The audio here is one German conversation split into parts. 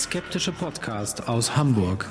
Skeptische Podcast aus Hamburg.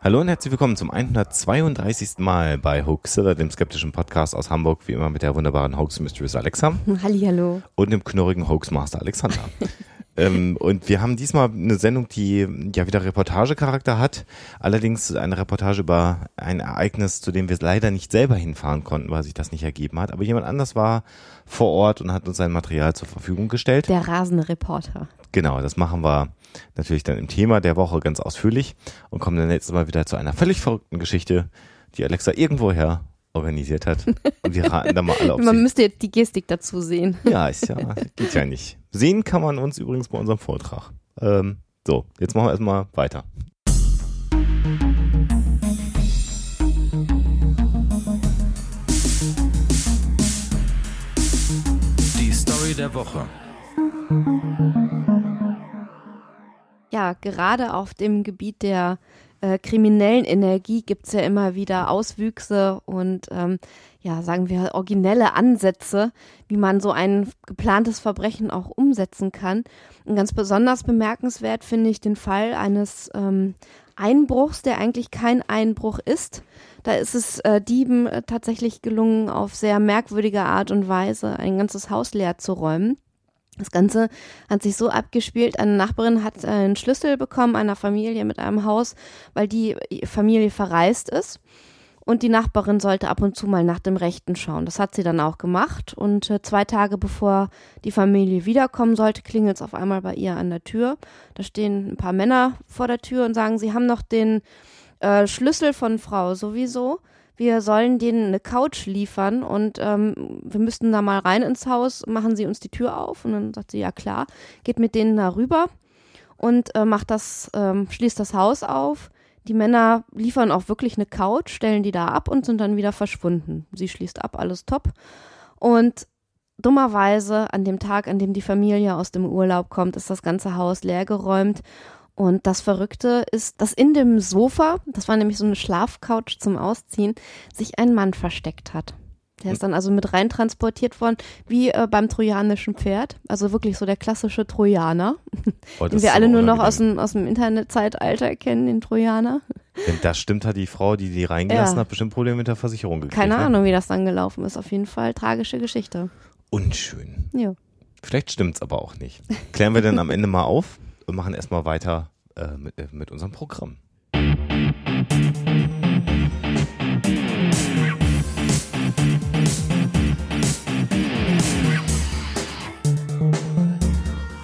Hallo und herzlich willkommen zum 132. Mal bei Hoaxilla, dem skeptischen Podcast aus Hamburg, wie immer mit der wunderbaren Hoax Mistress Alexa Hallihallo. und dem knurrigen Hoaxmaster Alexander. ähm, und wir haben diesmal eine Sendung, die ja wieder Reportagecharakter hat. Allerdings eine Reportage über ein Ereignis, zu dem wir leider nicht selber hinfahren konnten, weil sich das nicht ergeben hat. Aber jemand anders war vor Ort und hat uns sein Material zur Verfügung gestellt. Der rasende Reporter. Genau, das machen wir natürlich dann im Thema der Woche ganz ausführlich und kommen dann jetzt mal wieder zu einer völlig verrückten Geschichte, die Alexa irgendwoher organisiert hat. Und wir raten da mal alle auf Man sie. müsste jetzt die Gestik dazu sehen. Ja, ist ja, geht ja nicht. Sehen kann man uns übrigens bei unserem Vortrag. Ähm, so, jetzt machen wir erstmal weiter. Die Story der Woche. Ja, gerade auf dem Gebiet der äh, kriminellen Energie gibt es ja immer wieder Auswüchse und ähm, ja, sagen wir, originelle Ansätze, wie man so ein geplantes Verbrechen auch umsetzen kann. Und ganz besonders bemerkenswert finde ich den Fall eines ähm, Einbruchs, der eigentlich kein Einbruch ist. Da ist es äh, Dieben äh, tatsächlich gelungen, auf sehr merkwürdige Art und Weise ein ganzes Haus leer zu räumen. Das Ganze hat sich so abgespielt, eine Nachbarin hat äh, einen Schlüssel bekommen einer Familie mit einem Haus, weil die Familie verreist ist. Und die Nachbarin sollte ab und zu mal nach dem Rechten schauen. Das hat sie dann auch gemacht. Und äh, zwei Tage bevor die Familie wiederkommen sollte, klingelt es auf einmal bei ihr an der Tür. Da stehen ein paar Männer vor der Tür und sagen, sie haben noch den äh, Schlüssel von Frau sowieso. Wir sollen denen eine Couch liefern und ähm, wir müssten da mal rein ins Haus, machen sie uns die Tür auf. Und dann sagt sie, ja klar, geht mit denen da rüber und äh, macht das, ähm, schließt das Haus auf. Die Männer liefern auch wirklich eine Couch, stellen die da ab und sind dann wieder verschwunden. Sie schließt ab, alles top. Und dummerweise an dem Tag, an dem die Familie aus dem Urlaub kommt, ist das ganze Haus leergeräumt. Und das Verrückte ist, dass in dem Sofa, das war nämlich so eine Schlafcouch zum Ausziehen, sich ein Mann versteckt hat. Der ist dann also mit rein transportiert worden, wie äh, beim trojanischen Pferd. Also wirklich so der klassische Trojaner, Oh, den wir alle nur noch aus dem, aus dem Internetzeitalter kennen, den Trojaner. Wenn das stimmt, hat die Frau, die die reingelassen Ja. hat, bestimmt Probleme mit der Versicherung gekriegt. Keine ne? Ahnung, wie das dann gelaufen ist. Auf jeden Fall tragische Geschichte. Unschön. Ja. Vielleicht stimmt's aber auch nicht. Klären wir dann am Ende mal auf und machen erstmal weiter äh, mit, äh, mit unserem Programm.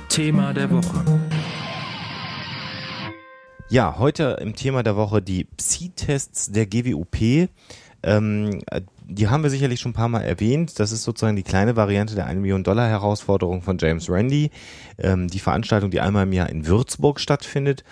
Thema der Woche. Ja, heute im Thema der Woche die Psi-Tests der GWUP. Ähm, äh, die haben wir sicherlich schon ein paar Mal erwähnt. Das ist sozusagen die kleine Variante der 1 Million Dollar Herausforderung von James Randi. Ähm, die Veranstaltung, die einmal im Jahr in Würzburg stattfindet.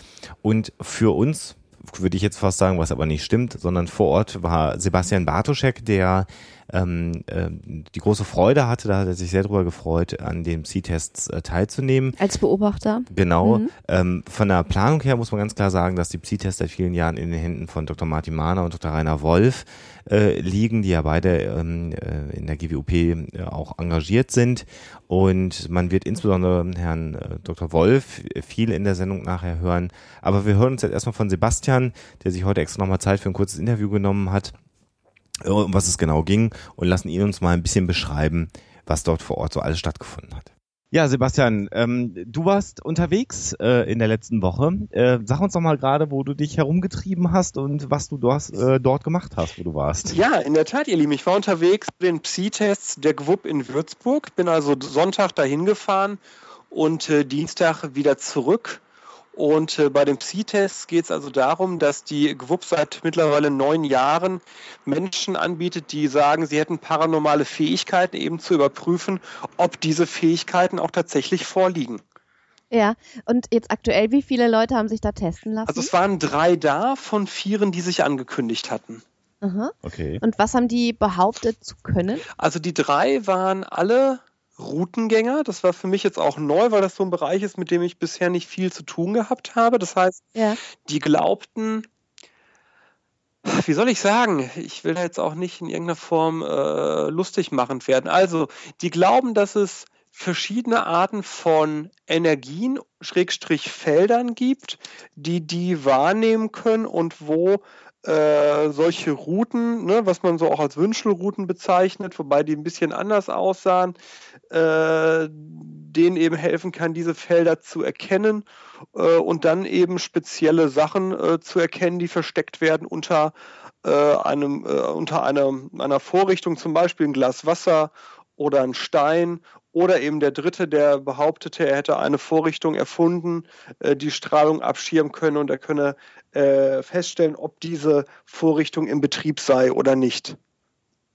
Und für uns, würde ich jetzt fast sagen, was aber nicht stimmt, sondern vor Ort war Sebastian Bartoschek, der ähm, ähm, die große Freude hatte, da hat er sich sehr drüber gefreut, an den Psi-Tests äh, teilzunehmen. Als Beobachter. Genau. Mhm. Ähm, von der Planung her muss man ganz klar sagen, dass die Psi-Tests seit vielen Jahren in den Händen von Dr. Martin Mahner und Dr. Rainer Wolf äh, liegen, die ja beide ähm, äh, in der GWUP äh, auch engagiert sind. Und man wird insbesondere Herrn äh, Dr. Wolf viel in der Sendung nachher hören. Aber wir hören uns jetzt erstmal von Sebastian, der sich heute extra nochmal Zeit für ein kurzes Interview genommen hat, äh, um was es genau ging und lassen ihn uns mal ein bisschen beschreiben, was dort vor Ort so alles stattgefunden hat. Ja, Sebastian, ähm, du warst unterwegs äh, in der letzten Woche. Äh, sag uns doch mal gerade, wo du dich herumgetrieben hast und was du dort, äh, dort gemacht hast, wo du warst. Ja, in der Tat, ihr Lieben. Ich war unterwegs zu den Psi-Tests der GWUP in Würzburg. Bin also Sonntag dahin gefahren und äh, Dienstag wieder zurück. Und äh, bei den Psi-Tests geht es also darum, dass die GWUP seit mittlerweile neun Jahren Menschen anbietet, die sagen, sie hätten paranormale Fähigkeiten, eben zu überprüfen, ob diese Fähigkeiten auch tatsächlich vorliegen. Ja, und jetzt aktuell, wie viele Leute haben sich da testen lassen? Also es waren drei da von vieren, die sich angekündigt hatten. Aha. Okay. Und was haben die behauptet zu können? Also die drei waren alle Routengänger. Das war für mich jetzt auch neu, weil das so ein Bereich ist, mit dem ich bisher nicht viel zu tun gehabt habe. Das heißt, Ja. die glaubten, wie soll ich sagen? Ich will jetzt auch nicht in irgendeiner Form äh, lustig machend werden. Also, die glauben, dass es verschiedene Arten von Energien, Schrägstrich Feldern gibt, die die wahrnehmen können und wo äh, solche Routen, ne, was man so auch als Wünschelrouten bezeichnet, wobei die ein bisschen anders aussahen, äh, denen eben helfen kann, diese Felder zu erkennen äh, und dann eben spezielle Sachen äh, zu erkennen, die versteckt werden unter äh, einem, unter einer, einer Vorrichtung, zum Beispiel ein Glas Wasser oder ein Stein oder eben der Dritte, der behauptete, er hätte eine Vorrichtung erfunden, äh, die Strahlung abschirmen könne und er könne äh, feststellen, ob diese Vorrichtung im Betrieb sei oder nicht.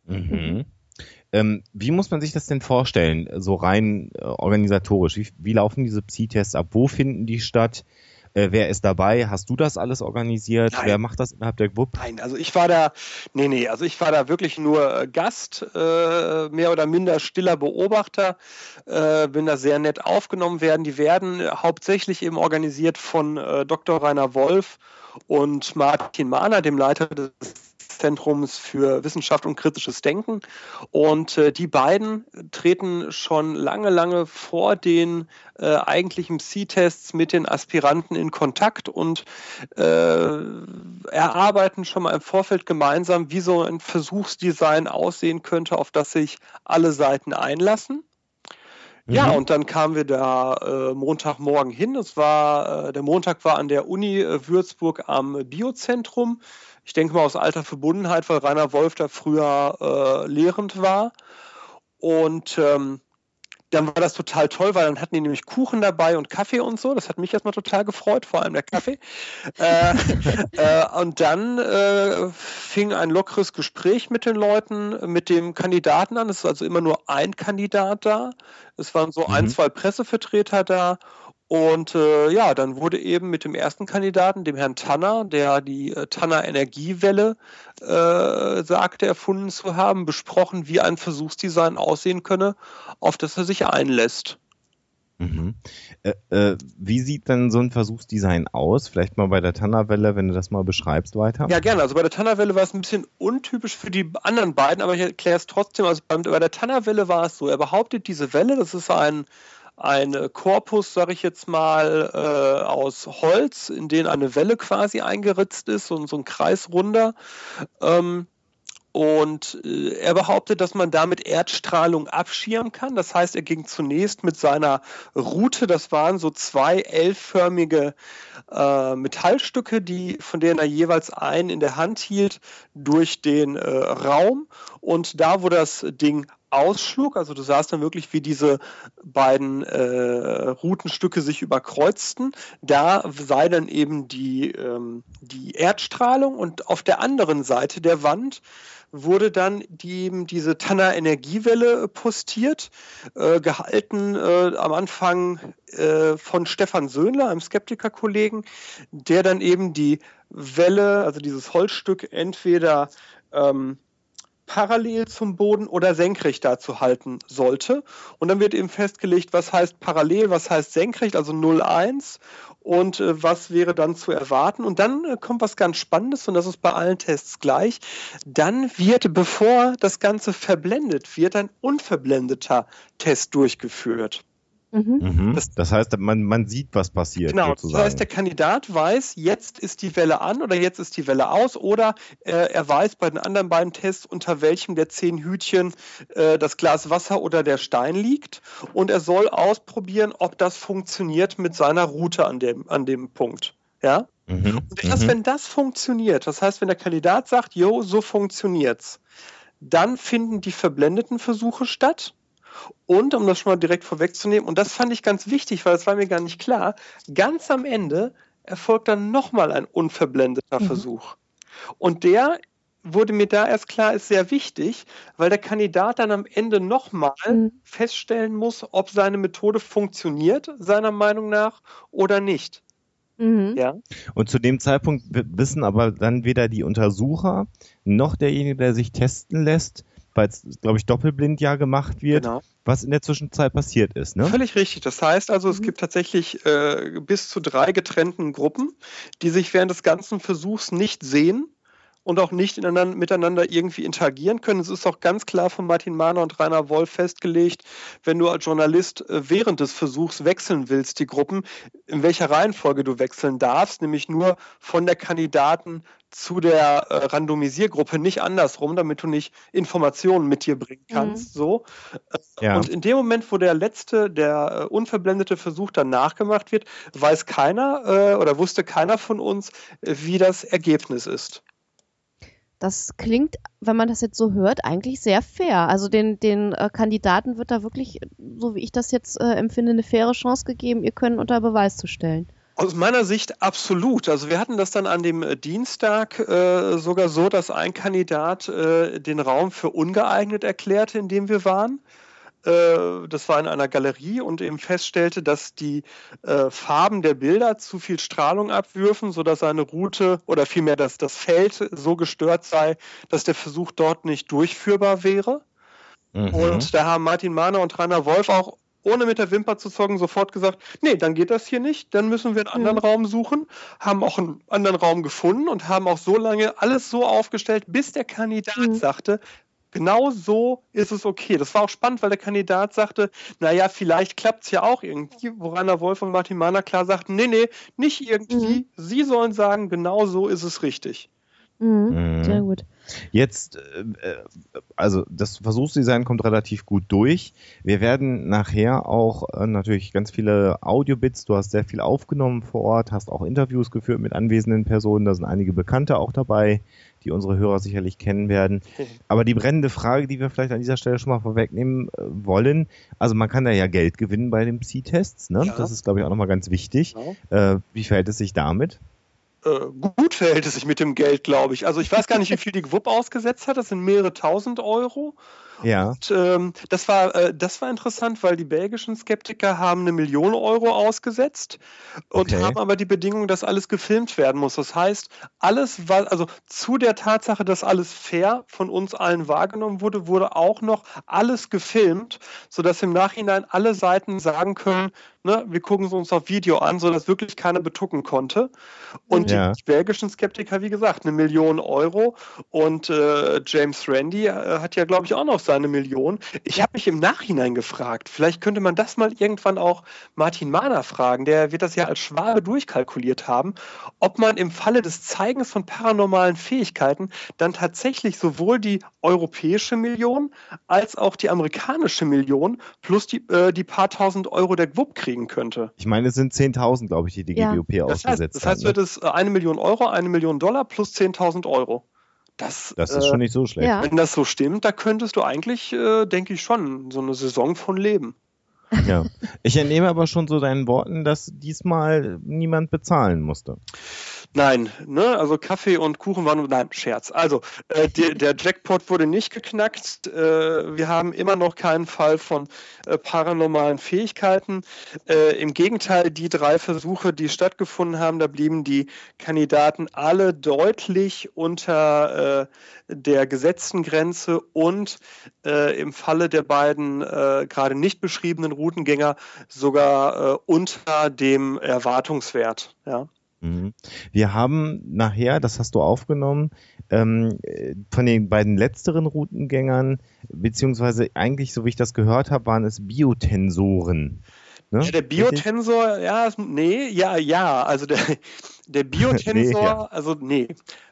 Mhm. Ähm, wie muss man sich das denn vorstellen, so rein äh, organisatorisch? Wie, wie laufen diese Psi-Tests ab? Wo finden die statt? Äh, wer ist dabei? Hast du das alles organisiert? Nein. Wer macht das innerhalb der GWUP? Nein, also ich war da, nee, nee, also ich war da wirklich nur äh, Gast, äh, mehr oder minder stiller Beobachter, äh, bin da sehr nett aufgenommen werden. Die werden hauptsächlich eben organisiert von äh, Dr. Rainer Wolf und Martin Mahner, dem Leiter des Zentrums für Wissenschaft und kritisches Denken. Und äh, die beiden treten schon lange, lange vor den äh, eigentlichen C-Tests mit den Aspiranten in Kontakt und äh, erarbeiten schon mal im Vorfeld gemeinsam, wie so ein Versuchsdesign aussehen könnte, auf das sich alle Seiten einlassen. Ja, mhm. und dann kamen wir da äh, Montagmorgen hin. Es war, äh, der Montag war an der Uni äh, Würzburg am Biozentrum ich denke mal aus alter Verbundenheit, weil Rainer Wolf da früher äh, lehrend war. Und ähm, dann war das total toll, weil dann hatten die nämlich Kuchen dabei und Kaffee und so. Das hat mich erstmal total gefreut, vor allem der Kaffee. äh, äh, und dann äh, fing ein lockeres Gespräch mit den Leuten, mit dem Kandidaten an. Es ist also immer nur ein Kandidat da. Es waren so mhm. ein, zwei Pressevertreter da und äh, ja, dann wurde eben mit dem ersten Kandidaten, dem Herrn Tanner, der die äh, Tanner Energiewelle äh, sagte, erfunden zu haben, besprochen, wie ein Versuchsdesign aussehen könne, auf das er sich einlässt. Mhm. Äh, äh, wie sieht denn so ein Versuchsdesign aus? Vielleicht mal bei der Tannerwelle, wenn du das mal beschreibst weiter. Ja, gerne. Also bei der Tannerwelle war es ein bisschen untypisch für die anderen beiden, aber ich erkläre es trotzdem. Also bei, bei der Tannerwelle war es so, er behauptet, diese Welle, das ist ein ein Korpus, sage ich jetzt mal, äh, aus Holz, in den eine Welle quasi eingeritzt ist und so ein Kreisrunder. Ähm, und äh, er behauptet, dass man damit Erdstrahlung abschirmen kann. Das heißt, er ging zunächst mit seiner Route, das waren so zwei L-förmige äh, Metallstücke, die, von denen er jeweils einen in der Hand hielt, durch den äh, Raum. Und da, wo das Ding ausschlug. Also du sahst dann wirklich, wie diese beiden äh, Routenstücke sich überkreuzten. Da sei dann eben die, ähm, die Erdstrahlung und auf der anderen Seite der Wand wurde dann die, diese Tanner Energiewelle postiert, äh, gehalten äh, am Anfang äh, von Stefan Söhnler, einem Skeptiker-Kollegen, der dann eben die Welle, also dieses Holzstück, entweder ähm, parallel zum Boden oder senkrecht dazu halten sollte. Und dann wird eben festgelegt, was heißt parallel, was heißt senkrecht, also 0,1 und äh, was wäre dann zu erwarten. Und dann äh, kommt was ganz Spannendes und das ist bei allen Tests gleich. Dann wird, bevor das Ganze verblendet wird, ein unverblendeter Test durchgeführt. Mhm. mhm. Das, das, heißt, man, man sieht, was passiert. Genau, sozusagen. das heißt, der Kandidat weiß, jetzt ist die Welle an oder jetzt ist die Welle aus oder äh, er weiß bei den anderen beiden Tests, unter welchem der zehn Hütchen äh, das Glas Wasser oder der Stein liegt und er soll ausprobieren, ob das funktioniert mit seiner Route an dem, an dem Punkt. Ja? Mhm. Und erst mhm. wenn das funktioniert, das heißt, wenn der Kandidat sagt, jo, so funktioniert's, dann finden die verblendeten Versuche statt und um das schon mal direkt vorwegzunehmen, und das fand ich ganz wichtig, weil das war mir gar nicht klar, ganz am Ende erfolgt dann nochmal ein unverblendeter mhm. Versuch. Und der wurde mir da erst klar, ist sehr wichtig, weil der Kandidat dann am Ende nochmal mhm. feststellen muss, ob seine Methode funktioniert, seiner Meinung nach, oder nicht. Mhm. Ja. Und zu dem Zeitpunkt wissen aber dann weder die Untersucher noch derjenige, der sich testen lässt, weil es, glaube ich, doppelblind ja gemacht wird, genau. was in der Zwischenzeit passiert ist. Ne? Völlig richtig. Das heißt also, es mhm. gibt tatsächlich äh, bis zu drei getrennten Gruppen, die sich während des ganzen Versuchs nicht sehen und auch nicht miteinander irgendwie interagieren können. Es ist auch ganz klar von Martin Mahner und Rainer Wolf festgelegt, wenn du als Journalist äh, während des Versuchs wechseln willst, die Gruppen, in welcher Reihenfolge du wechseln darfst, nämlich nur von der Kandidaten zu der äh, Randomisiergruppe, nicht andersrum, damit du nicht Informationen mit dir bringen mhm. kannst. Mhm. So. Äh, ja. Und in dem Moment, wo der letzte, der äh, unverblendete Versuch dann nachgemacht wird, weiß keiner äh, oder wusste keiner von uns, äh, wie das Ergebnis ist. Das klingt, wenn man das jetzt so hört, eigentlich sehr fair. Also den, den äh, Kandidaten wird da wirklich, so wie ich das jetzt äh, empfinde, eine faire Chance gegeben, ihr können unter Beweis zu stellen. Aus meiner Sicht absolut. Also wir hatten das dann an dem äh, Dienstag äh, sogar so, dass ein Kandidat äh, den Raum für ungeeignet erklärte, in dem wir waren. Äh, das war in einer Galerie und eben feststellte, dass die äh, Farben der Bilder zu viel Strahlung abwürfen, sodass seine Route oder vielmehr dass das Feld so gestört sei, dass der Versuch dort nicht durchführbar wäre. Mhm. Und da haben Martin Mahner und Rainer Wolf auch ohne mit der Wimper zu zocken, sofort gesagt, nee, dann geht das hier nicht, dann müssen wir einen anderen mhm. Raum suchen, haben auch einen anderen Raum gefunden und haben auch so lange alles so aufgestellt, bis der Kandidat mhm. sagte, genau so ist es okay. Das war auch spannend, weil der Kandidat sagte, naja, vielleicht klappt es ja auch irgendwie, woran der Wolf und Martin Mahner klar sagten, nee, nee, nicht irgendwie. Mhm. Sie sollen sagen, genau so ist es richtig. Mhm. mhm. Sehr gut. Jetzt, äh, äh, also das Versuchsdesign kommt relativ gut durch. Wir werden nachher auch äh, natürlich ganz viele Audiobits, du hast sehr viel aufgenommen vor Ort, hast auch Interviews geführt mit anwesenden Personen, da sind einige Bekannte auch dabei, die unsere Hörer sicherlich kennen werden. Aber die brennende Frage, die wir vielleicht an dieser Stelle schon mal vorwegnehmen wollen, also man kann da ja Geld gewinnen bei den Psi-Tests, ne? Ja. Das ist, glaube ich, auch nochmal ganz wichtig. Ja. wie verhält es sich damit? Äh, gut verhält es sich mit dem Geld, glaube ich. Also ich weiß gar nicht, wie viel die GWUP ausgesetzt hat. Das sind mehrere tausend Euro. Ja. Und, ähm, das, war, äh, das war interessant, weil die belgischen Skeptiker haben eine Million Euro ausgesetzt und okay. haben aber die Bedingung, dass alles gefilmt werden muss. Das heißt, alles war, also zu der Tatsache, dass alles fair von uns allen wahrgenommen wurde, wurde auch noch alles gefilmt, sodass im Nachhinein alle Seiten sagen können, ne, wir gucken es uns auf Video an, sodass wirklich keiner betucken konnte. Und ja. die belgischen Skeptiker, wie gesagt, eine Million Euro und äh, James Randy äh, hat ja, glaube ich, auch noch seine Million. Ich habe mich im Nachhinein gefragt, vielleicht könnte man das mal irgendwann auch Martin Mahner fragen, der wird das ja als Schwabe durchkalkuliert haben, ob man im Falle des Zeigens von paranormalen Fähigkeiten dann tatsächlich sowohl die europäische Million als auch die amerikanische Million plus die, äh, die paar tausend Euro der GWUP kriegt kriegen könnte. Ich meine, es sind 10.000, glaube ich, die die ja. GWP das ausgesetzt heißt, Das heißt, wird es äh, eine Million Euro, eine Million Dollar plus 10.000 Euro. Das, das ist äh, schon nicht so schlecht. Ja. Wenn das so stimmt, da könntest du eigentlich, äh, denke ich, schon so eine Saison von leben. Ja. Ich entnehme aber schon so deinen Worten, dass diesmal niemand bezahlen musste. Nein, ne, also Kaffee und Kuchen waren, nein, Scherz. Also, äh, die, der Jackpot wurde nicht geknackt. Äh, wir haben immer noch keinen Fall von äh, paranormalen Fähigkeiten. Äh, Im Gegenteil, die drei Versuche, die stattgefunden haben, da blieben die Kandidaten alle deutlich unter äh, der gesetzten Grenze und äh, im Falle der beiden gerade nicht beschriebenen Routengänger sogar unter dem Erwartungswert. Ja. Mhm. Wir haben nachher, das hast du aufgenommen, ähm, von den beiden letzteren Routengängern, beziehungsweise eigentlich, so wie ich das gehört habe, waren es Biotensoren. Ne? Ja, der Biotensor, ja, nee, ja, ja, also der, der Biotensor, nee, ja. also nee,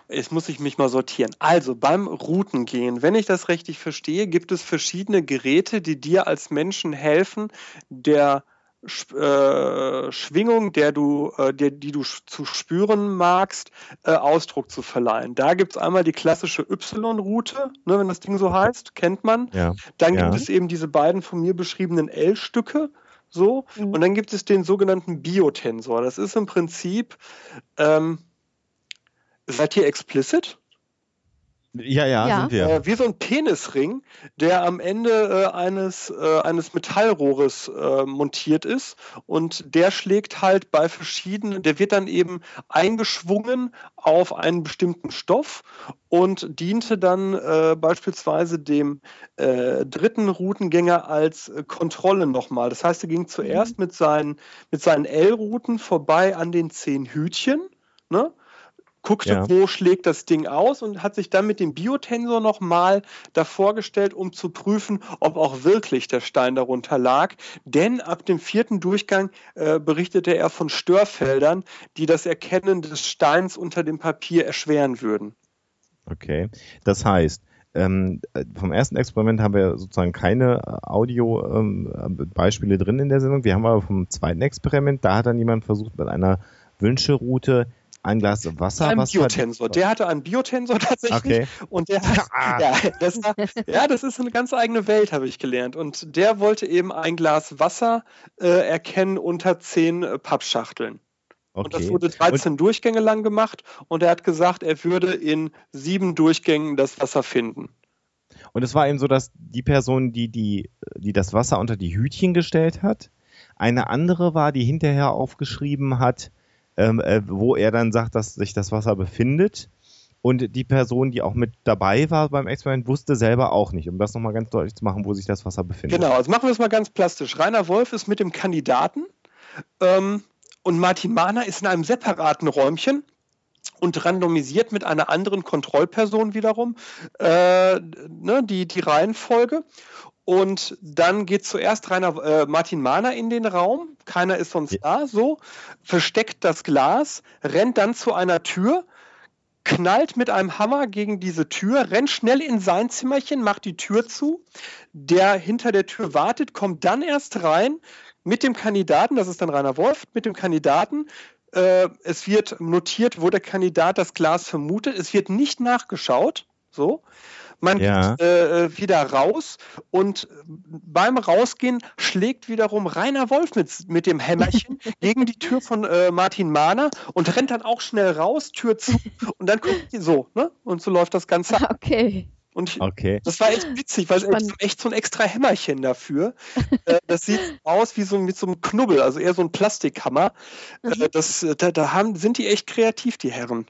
jetzt muss ich mich mal sortieren. Also beim Routengehen, wenn ich das richtig verstehe, gibt es verschiedene Geräte, die dir als Menschen helfen, der äh, Schwingung, der du, äh, der, die du zu spüren magst, äh, Ausdruck zu verleihen. Da gibt es einmal die klassische Y-Route, ne, wenn das Ding so heißt, kennt man. Ja. Dann ja. gibt es eben diese beiden von mir beschriebenen L-Stücke. So, mhm. und dann gibt es den sogenannten Biotensor. Das ist im Prinzip, ähm, seid ihr explicit? Ja, ja, ja, sind wir. Äh, wie so ein Penisring, der am Ende äh, eines, äh, eines Metallrohres äh, montiert ist und der schlägt halt bei verschiedenen, der wird dann eben eingeschwungen auf einen bestimmten Stoff und diente dann äh, beispielsweise dem äh, dritten Routengänger als Kontrolle nochmal. Das heißt, er ging zuerst mhm. mit seinen, mit seinen L-Routen vorbei an den zehn Hütchen. Ne? Guckte, Ja. wo schlägt das Ding aus und hat sich dann mit dem Biotensor nochmal davor gestellt, um zu prüfen, ob auch wirklich der Stein darunter lag. Denn ab dem vierten Durchgang äh, berichtete er von Störfeldern, die das Erkennen des Steins unter dem Papier erschweren würden. Okay. Das heißt, ähm, äh, vom ersten Experiment haben wir sozusagen keine Audio-Beispiele drin in der Sendung. Wir haben aber vom zweiten Experiment, da hat dann jemand versucht, mit einer Wünscheroute ein Glas Wasser. Ein was Biotensor. Der hatte einen Biotensor tatsächlich. Okay. Und der hat, ja, das war, ja, das ist eine ganz eigene Welt, habe ich gelernt. Und der wollte eben ein Glas Wasser äh, erkennen unter zehn äh, Pappschachteln. Und das Okay. wurde 13 Durchgänge lang gemacht und er hat gesagt, er würde in sieben Durchgängen das Wasser finden. Und es war eben so, dass die Person, die, die, die das Wasser unter die Hütchen gestellt hat, eine andere war, die hinterher aufgeschrieben hat, ähm, äh, wo er dann sagt, dass sich das Wasser befindet. Und die Person, die auch mit dabei war beim Experiment, wusste selber auch nicht, um das nochmal ganz deutlich zu machen, wo sich das Wasser befindet. Genau, also machen wir es mal ganz plastisch. Rainer Wolf ist mit dem Kandidaten ähm, und Martin Mahner ist in einem separaten Räumchen und randomisiert mit einer anderen Kontrollperson wiederum äh, ne, die, die Reihenfolge. Und dann geht zuerst Rainer, äh, Martin Mahner in den Raum, keiner ist sonst da, so, versteckt das Glas, rennt dann zu einer Tür, knallt mit einem Hammer gegen diese Tür, rennt schnell in sein Zimmerchen, macht die Tür zu. Der hinter der Tür wartet, kommt dann erst rein mit dem Kandidaten, das ist dann Rainer Wolf, mit dem Kandidaten. Äh, es wird notiert, wo der Kandidat das Glas vermutet. Es wird nicht nachgeschaut. So. Man Ja. geht äh, wieder raus und beim Rausgehen schlägt wiederum Rainer Wolf mit, mit dem Hämmerchen gegen die Tür von äh, Martin Mahner und rennt dann auch schnell raus, Tür zu und dann guckt die so, ne? Und so läuft das Ganze. Okay. Und ich, Okay. das war echt witzig, weil es echt, echt so ein extra Hämmerchen dafür. äh, das sieht aus wie so mit so einem Knubbel, also eher so ein Plastikhammer. Mhm. Äh, das, da da haben, sind die echt kreativ, die Herren.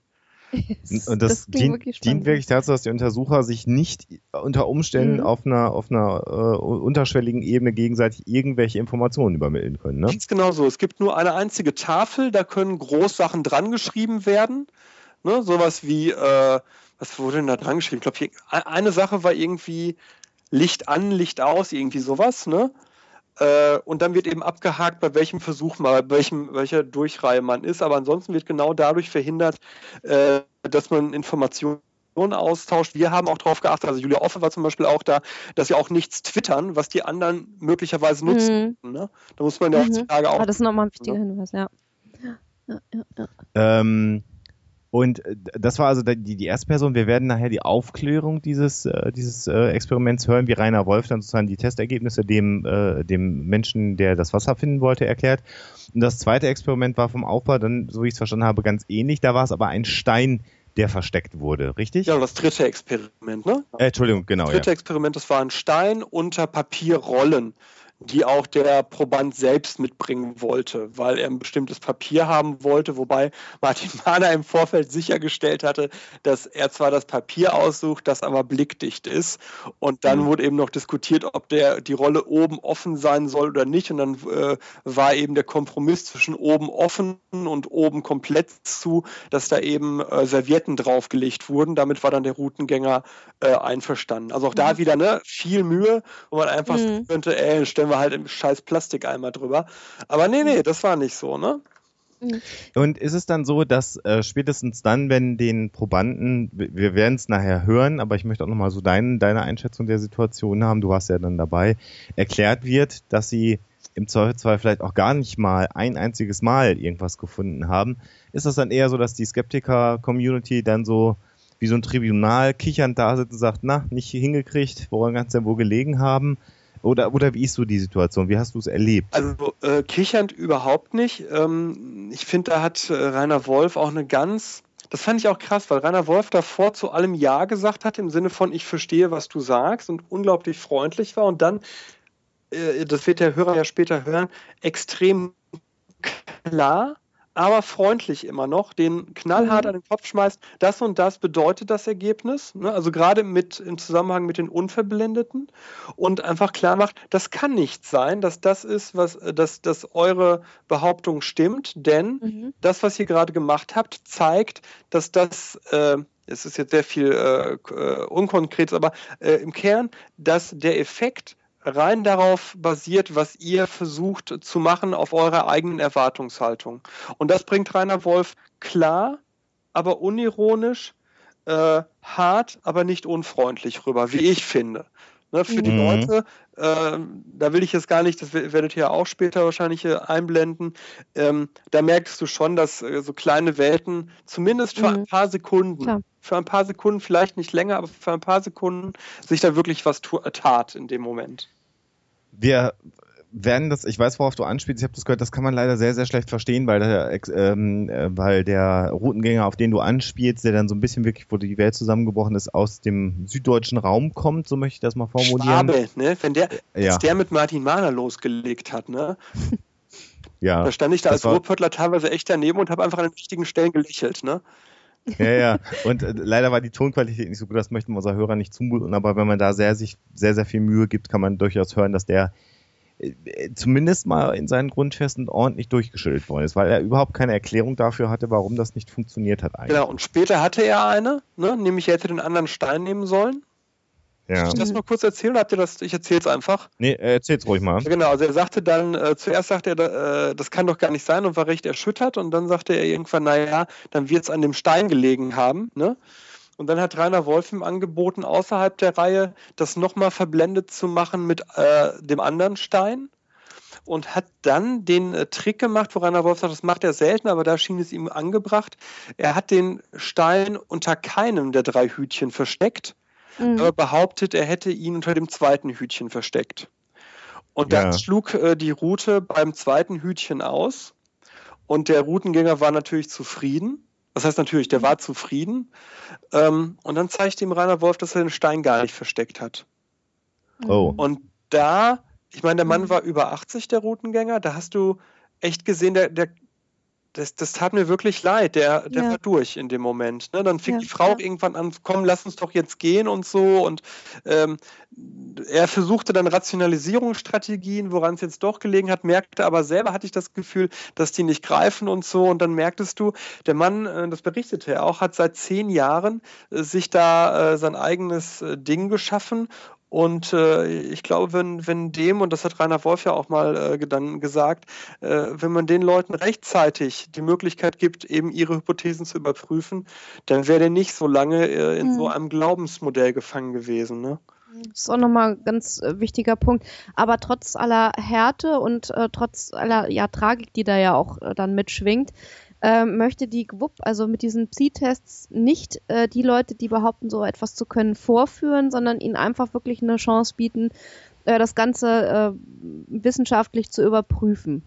Und das, klingt dient, wirklich dient wirklich dazu, dass die Untersucher sich nicht unter Umständen Mhm. auf einer, auf einer äh, unterschwelligen Ebene gegenseitig irgendwelche Informationen übermitteln können. Ne? Ganz genau so. Es gibt nur eine einzige Tafel, da können Großsachen dran geschrieben werden. Ne, sowas wie, äh, was wurde denn da dran geschrieben? Ich glaube, hier- eine Sache war irgendwie Licht an, Licht aus, irgendwie sowas, ne? Äh, und dann wird eben abgehakt, bei welchem Versuch mal, bei welchem, welcher Durchreihe man ist. Aber ansonsten wird genau dadurch verhindert, äh, dass man Informationen austauscht. Wir haben auch darauf geachtet, also Julia Offe war zum Beispiel auch da, dass sie auch nichts twittern, was die anderen möglicherweise nutzen. Mhm. Ne? Da muss man ja Mhm. heutzutage auch Ah, das ist nochmal ein wichtiger Hinweis, ja. ja, ja, ja. Ähm, und äh, das war also die, die erste Person. Wir werden nachher die Aufklärung dieses, äh, dieses äh, Experiments hören, wie Rainer Wolf dann sozusagen die Testergebnisse dem, äh, dem Menschen, der das Wasser finden wollte, erklärt. Und das zweite Experiment war vom Aufbau dann, so wie ich es verstanden habe, ganz ähnlich. Da war es aber ein Stein, der versteckt wurde, richtig? Ja, das dritte Experiment, ne? Äh, Entschuldigung, genau. Das Ja. dritte Experiment, das war ein Stein unter Papierrollen, die auch der Proband selbst mitbringen wollte, weil er ein bestimmtes Papier haben wollte, wobei Martin Mahner im Vorfeld sichergestellt hatte, dass er zwar das Papier aussucht, das aber blickdicht ist. Und dann wurde eben noch diskutiert, ob der, die Rolle oben offen sein soll oder nicht. Und dann äh, war eben der Kompromiss zwischen oben offen und oben komplett zu, dass da eben äh, Servietten draufgelegt wurden. Damit war dann der Routengänger äh, einverstanden. Also auch da wieder ne, viel Mühe, wo man einfach Mhm. sagen könnte, ey, stellen wir halt im scheiß Plastikeimer drüber. Aber nee, nee, das war nicht so, ne? Und ist es dann so, dass äh, spätestens dann, wenn den Probanden, wir werden es nachher hören, aber ich möchte auch nochmal so dein, deine Einschätzung der Situation haben, du warst ja dann dabei, erklärt wird, dass sie im Zweifelsfall vielleicht auch gar nicht mal ein einziges Mal irgendwas gefunden haben, ist das dann eher so, dass die Skeptiker-Community dann so wie so ein Tribunal kichernd da sitzt und sagt, na, nicht hingekriegt, woran es denn wohl gelegen haben? Oder, oder wie ist so die Situation? Wie hast du es erlebt? Also äh, kichernd überhaupt nicht. Ähm, ich finde, da hat äh, Rainer Wolf auch eine ganz, das fand ich auch krass, weil Rainer Wolf davor zu allem Ja gesagt hat, im Sinne von, ich verstehe, was du sagst und unglaublich freundlich war und dann, äh, das wird der Hörer ja später hören, extrem klar, aber freundlich immer noch, den knallhart Mhm. an den Kopf schmeißt, das und das bedeutet das Ergebnis, ne? also gerade mit im Zusammenhang mit den Unverblendeten und einfach klar macht, das kann nicht sein, dass das ist, was, äh, dass, dass eure Behauptung stimmt, denn Mhm. das, was ihr gerade gemacht habt, zeigt, dass das, äh, es ist jetzt sehr viel äh, äh, unkonkret, aber äh, im Kern, dass der Effekt rein darauf basiert, was ihr versucht zu machen auf eurer eigenen Erwartungshaltung. Und das bringt Rainer Wolf klar, aber unironisch, äh, hart, aber nicht unfreundlich rüber, wie ich finde. Ne, für die Mhm. Leute, äh, da will ich jetzt gar nicht, das wer- werdet ihr auch später wahrscheinlich äh, einblenden, ähm, da merkst du schon, dass äh, so kleine Welten, zumindest für Mhm. ein paar Sekunden, Klar. für ein paar Sekunden, vielleicht nicht länger, aber für ein paar Sekunden, sich da wirklich was tu- tat in dem Moment. Wir werden das, ich weiß, worauf du anspielst, ich habe das gehört, das kann man leider sehr, sehr schlecht verstehen, weil der, ähm, äh, weil der Routengänger, auf den du anspielst, der dann so ein bisschen wirklich, wo die Welt zusammengebrochen ist, aus dem süddeutschen Raum kommt, so möchte ich das mal formulieren. Schwabe, ne? Wenn der, Ja. der mit Martin Mahler losgelegt hat, ne? Ja, Da stand ich da als Ruhrpöttler teilweise echt daneben und habe einfach an den richtigen Stellen gelächelt, ne? ja, ja. Und äh, leider war die Tonqualität nicht so gut, das möchten wir unseren Hörern nicht zumuten, aber wenn man da sehr, sich sehr, sehr viel Mühe gibt, kann man durchaus hören, dass der zumindest mal in seinen Grundfesten ordentlich durchgeschüttelt worden ist, weil er überhaupt keine Erklärung dafür hatte, warum das nicht funktioniert hat eigentlich. Genau, und später hatte er eine, ne? Nämlich er hätte den anderen Stein nehmen sollen. Ja. Soll ich das mal kurz erzählen? Habt ihr das? Ich erzähl's einfach. Nee, äh, erzähl's ruhig mal. Genau, also er sagte dann, äh, zuerst sagte er, äh, das kann doch gar nicht sein und war recht erschüttert und dann sagte er irgendwann, naja, dann wird es an dem Stein gelegen haben, ne? Und dann hat Rainer Wolf ihm angeboten, außerhalb der Reihe das nochmal verblendet zu machen mit äh, dem anderen Stein und hat dann den äh, Trick gemacht, wo Rainer Wolf sagt, das macht er selten, aber da schien es ihm angebracht. Er hat den Stein unter keinem der drei Hütchen versteckt, Mhm. aber behauptet, er hätte ihn unter dem zweiten Hütchen versteckt. Und dann Ja. schlug äh, die Route beim zweiten Hütchen aus und der Routengänger war natürlich zufrieden. Das heißt natürlich, der war zufrieden. Ähm, und dann zeigte ihm Rainer Wolf, dass er den Stein gar nicht versteckt hat. Oh. Und da, ich meine, der Mann war über 80, der Routengänger, da hast du echt gesehen, der, der das, das tat mir wirklich leid. Der, der Ja. war durch in dem Moment. Ne? Dann fing Ja, die Frau ja. auch irgendwann an, komm, lass uns doch jetzt gehen und so. Und ähm, er versuchte dann Rationalisierungsstrategien, woran es jetzt doch gelegen hat, merkte aber selber hatte ich das Gefühl, dass die nicht greifen und so. Und dann merktest du, der Mann, äh, das berichtete er auch, hat seit zehn Jahren äh, sich da äh, sein eigenes Ding geschaffen und äh, ich glaube, wenn, wenn dem, und das hat Rainer Wolf ja auch mal äh, dann gesagt, äh, wenn man den Leuten rechtzeitig die Möglichkeit gibt, eben ihre Hypothesen zu überprüfen, dann wäre der nicht so lange äh, in Mhm. so einem Glaubensmodell gefangen gewesen. Ne? Das ist auch nochmal ein ganz äh, wichtiger Punkt. Aber trotz aller Härte und äh, trotz aller ja, Tragik, die da ja auch äh, dann mitschwingt, äh, möchte die GWUP also mit diesen Psi-Tests nicht äh, die Leute, die behaupten, so etwas zu können, vorführen, sondern ihnen einfach wirklich eine Chance bieten, äh, das Ganze äh, wissenschaftlich zu überprüfen.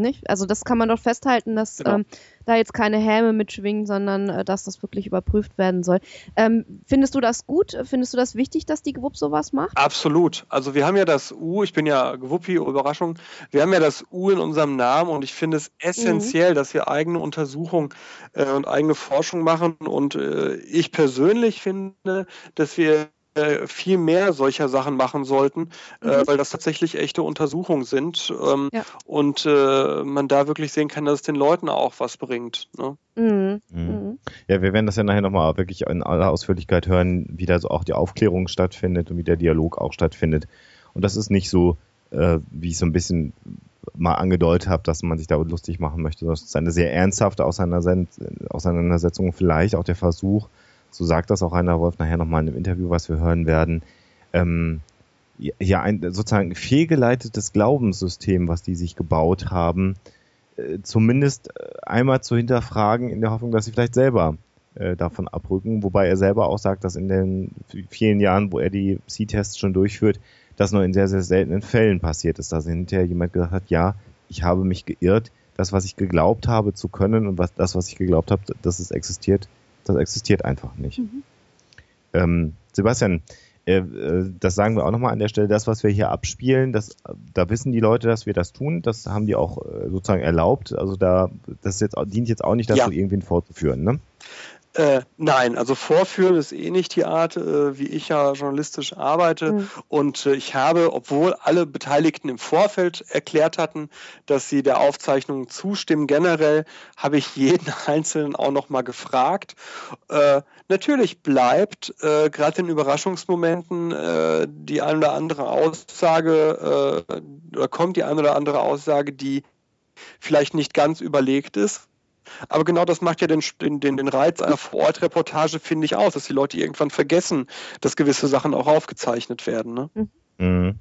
Nicht? Also das kann man doch festhalten, dass Genau. ähm, da jetzt keine Häme mitschwingen, sondern äh, dass das wirklich überprüft werden soll. Ähm, findest du das gut? Findest du das wichtig, dass die GWUP sowas macht? Absolut. Also wir haben ja das U, ich bin ja Gewuppi, Überraschung, wir haben ja das U in unserem Namen und ich finde es essentiell, dass wir eigene Untersuchungen äh, und eigene Forschung machen und äh, ich persönlich finde, dass wir viel mehr solcher Sachen machen sollten, äh, Mhm. weil das tatsächlich echte Untersuchungen sind ähm, Ja. und äh, man da wirklich sehen kann, dass es den Leuten auch was bringt. Ne? Mhm. Mhm. Mhm. Ja, wir werden das ja nachher nochmal wirklich in aller Ausführlichkeit hören, wie da so auch die Aufklärung stattfindet und wie der Dialog auch stattfindet. Und das ist nicht so, äh, wie ich so ein bisschen mal angedeutet habe, dass man sich da lustig machen möchte. Das ist eine sehr ernsthafte Auseinanderset- Auseinandersetzung, vielleicht auch der Versuch, so sagt das auch Rainer Wolf nachher nochmal in einem Interview, was wir hören werden, ähm, ja, ein sozusagen fehlgeleitetes Glaubenssystem, was die sich gebaut haben, äh, zumindest äh, einmal zu hinterfragen, in der Hoffnung, dass sie vielleicht selber äh, davon abrücken, wobei er selber auch sagt, dass in den vielen Jahren, wo er die C-Tests schon durchführt, das nur in sehr, sehr seltenen Fällen passiert ist, dass hinterher jemand gesagt hat, ja, ich habe mich geirrt, das, was ich geglaubt habe zu können und was das, was ich geglaubt habe, dass es existiert, das existiert einfach nicht. Mhm. Ähm, Sebastian, Äh, äh, das sagen wir auch nochmal an der Stelle. Das, was wir hier abspielen, das, da wissen die Leute, dass wir das tun. Das haben die auch äh, sozusagen erlaubt. Also da, das jetzt, dient jetzt auch nicht dazu, ja. irgendwen vorzuführen, ne? Äh, nein, also vorführen ist eh nicht die Art, äh, wie ich ja journalistisch arbeite. Mhm. Und äh, ich habe, obwohl alle Beteiligten im Vorfeld erklärt hatten, dass sie der Aufzeichnung zustimmen, generell habe ich jeden Einzelnen auch noch mal gefragt. Äh, natürlich bleibt äh, gerade in Überraschungsmomenten äh, die eine oder andere Aussage oder kommt die eine oder andere Aussage, die vielleicht nicht ganz überlegt ist. Aber genau das macht ja den, den, den Reiz einer Vorortreportage, finde ich, aus, dass die Leute irgendwann vergessen, dass gewisse Sachen auch aufgezeichnet werden. Ne? Mhm.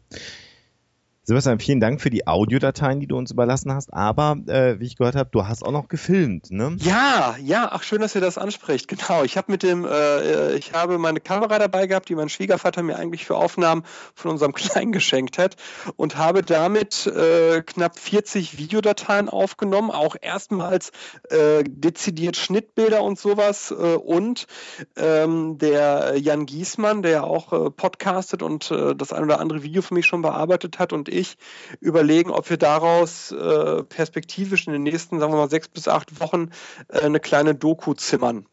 Sebastian, vielen Dank für die Audiodateien, die du uns überlassen hast. Aber äh, wie ich gehört habe, du hast auch noch gefilmt, ne? Ja, ja. Ach schön, dass ihr das anspricht. Genau. Ich habe mit dem, äh, ich habe meine Kamera dabei gehabt, die mein Schwiegervater mir eigentlich für Aufnahmen von unserem Kleinen geschenkt hat und habe damit äh, knapp 40 Videodateien aufgenommen, auch erstmals äh, dezidiert Schnittbilder und sowas. Äh, und ähm, der Jan Giesmann, der auch äh, podcastet und äh, das ein oder andere Video für mich schon bearbeitet hat und ich ich überlegen, ob wir daraus äh, perspektivisch in den nächsten, sagen wir mal, sechs bis acht Wochen äh, eine kleine Doku zimmern.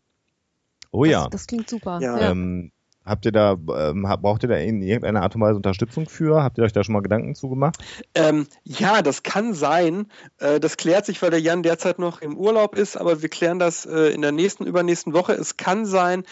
Oh ja. Das, das klingt super. Ja. Ähm, habt ihr da, ähm, braucht ihr da in irgendeiner Art und Weise Unterstützung für? Habt ihr euch da schon mal Gedanken zugemacht? Ähm, ja, das kann sein. Äh, das klärt sich, weil der Jan derzeit noch im Urlaub ist, aber wir klären das äh, in der nächsten, übernächsten Woche. Es kann sein,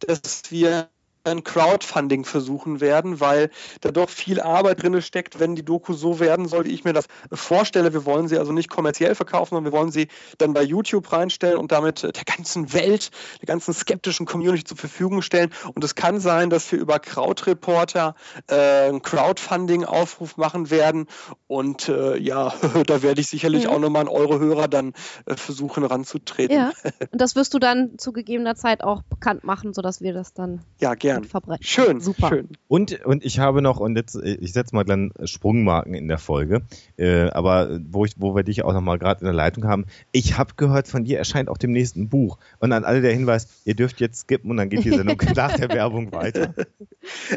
dass wir ein Crowdfunding versuchen werden, weil da doch viel Arbeit drin steckt, wenn die Doku so werden soll, wie ich mir das vorstelle. Wir wollen sie also nicht kommerziell verkaufen, sondern wir wollen sie dann bei YouTube reinstellen und damit der ganzen Welt, der ganzen skeptischen Community zur Verfügung stellen. Und es kann sein, dass wir über Crowdreporter äh, einen Crowdfunding-Aufruf machen werden. Und äh, ja, da werde ich sicherlich mhm. auch nochmal an eure Hörer dann äh, versuchen ranzutreten. Ja, und das wirst du dann zu gegebener Zeit auch bekannt machen, sodass wir das dann ja, gerne gern. verbreiten. Schön, super. Schön. Und, und ich habe noch, und jetzt, ich setze mal dann Sprungmarken in der Folge, äh, aber wo, ich, wo wir dich auch noch mal gerade in der Leitung haben, ich habe gehört, von dir erscheint auch demnächst ein Buch. Und an alle der Hinweis, ihr dürft jetzt skippen und dann geht die Sendung nach der Werbung weiter.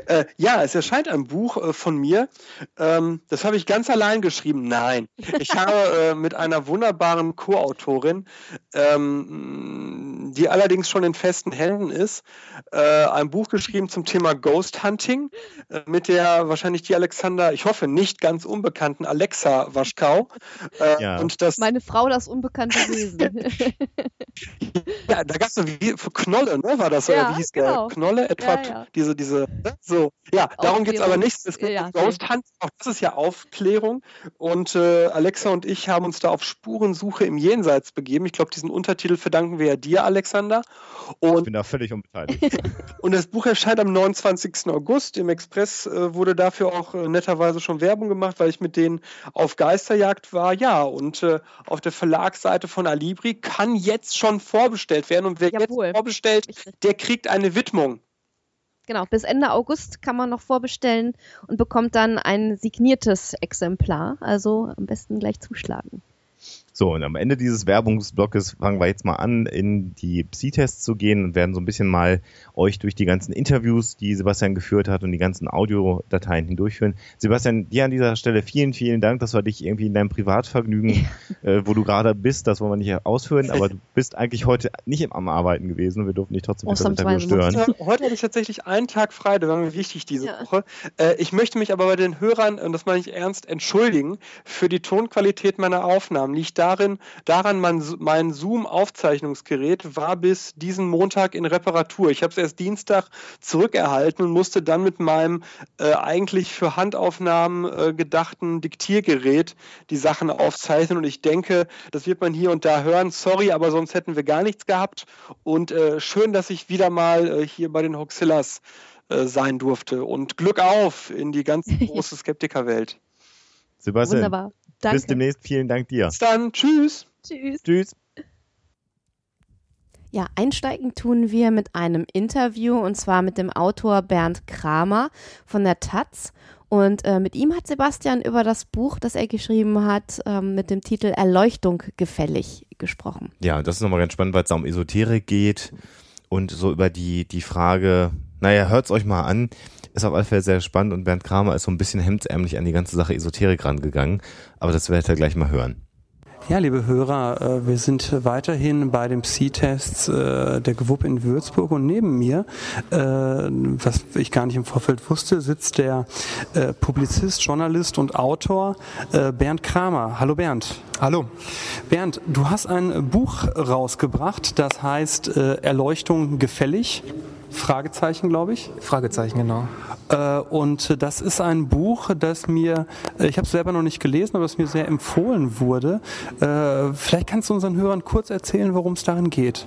Äh, ja, es erscheint ein Buch äh, von mir. Ähm, das habe ich ganz allein geschrieben. Nein, ich habe äh, mit einer wunderbaren Co-Autorin, ähm, die allerdings schon in festen Händen ist, äh, ein Buch geschrieben, zum Thema Ghost Hunting äh, mit der wahrscheinlich die Alexander, ich hoffe nicht ganz unbekannten Alexa Waschkau. Äh, ja. und das, Meine Frau, das unbekannte Wesen. ja, da gab es wie Knolle, ne? War das, ja, wie hieß genau. der? Knolle, etwa ja, ja. diese, diese, ne? so. Ja, darum geht es aber nicht. Es geht ja, Ghost okay. Hunting, auch das ist ja Aufklärung. Und äh, Alexa und ich haben uns da auf Spurensuche im Jenseits begeben. Ich glaube, diesen Untertitel verdanken wir ja dir, Alexander. Und, ich bin da völlig unbeteiligt. und das Buch erscheint am 29. August. Im Express äh, wurde dafür auch äh, netterweise schon Werbung gemacht, weil ich mit denen auf Geisterjagd war. Ja, und äh, auf der Verlagsseite von Alibri kann jetzt schon vorbestellt werden. Und wer Jawohl. jetzt vorbestellt, der kriegt eine Widmung. Genau, bis Ende August kann man noch vorbestellen und bekommt dann ein signiertes Exemplar. Also am besten gleich zuschlagen. So, und am Ende dieses Werbungsblocks fangen wir jetzt mal an, in die Psi-Tests zu gehen und werden so ein bisschen mal euch durch die ganzen Interviews, die Sebastian geführt hat und die ganzen Audiodateien hindurchführen. Sebastian, dir an dieser Stelle vielen, vielen Dank, dass wir dich irgendwie in deinem Privatvergnügen, äh, wo du gerade bist, das wollen wir nicht ausführen, aber du bist eigentlich heute nicht am Arbeiten gewesen und wir durften dich trotzdem mit das Interview stören. Heute habe ich tatsächlich einen Tag frei, das war mir wichtig diese ja. Woche. Äh, ich möchte mich aber bei den Hörern, und das meine ich ernst, entschuldigen für die Tonqualität meiner Aufnahmen. Liegt darin, daran, mein, mein Zoom-Aufzeichnungsgerät war bis diesen Montag in Reparatur. Ich habe es erst Dienstag zurückerhalten und musste dann mit meinem äh, eigentlich für Handaufnahmen äh, gedachten Diktiergerät die Sachen aufzeichnen. Und ich denke, das wird man hier und da hören. Sorry, aber sonst hätten wir gar nichts gehabt. Und äh, schön, dass ich wieder mal äh, hier bei den Hoxillas äh, sein durfte. Und Glück auf in die ganze große Skeptikerwelt. Sebastian. Wunderbar. Danke. Bis demnächst. Vielen Dank dir. Bis dann. Tschüss. Tschüss. Tschüss. Ja, einsteigen tun wir mit einem Interview und zwar mit dem Autor Bernd Kramer von der Taz. Und äh, mit ihm hat Sebastian über das Buch, das er geschrieben hat, ähm, mit dem Titel Erleuchtung gefällig gesprochen. Ja, das ist nochmal ganz spannend, weil es da um Esoterik geht und so über die, die Frage, Naja, hört's euch mal an. Ist auf alle Fälle sehr spannend und Bernd Kramer ist so ein bisschen hemdsärmlich an die ganze Sache Esoterik rangegangen. Aber das werdet ihr gleich mal hören. Ja, liebe Hörer, äh, wir sind weiterhin bei den Psi-Tests äh, der GWUP in Würzburg und neben mir, äh, was ich gar nicht im Vorfeld wusste, sitzt der Publizist, Journalist und Autor Bernd Kramer. Hallo Bernd. Hallo. Bernd, du hast ein Buch rausgebracht, das heißt Erleuchtung gefällig. Fragezeichen, glaube ich. Fragezeichen, genau. Äh, und das ist ein Buch, das mir, äh, ich habe es selber noch nicht gelesen, aber das mir sehr empfohlen wurde. Äh, vielleicht kannst du unseren Hörern kurz erzählen, worum es darin geht.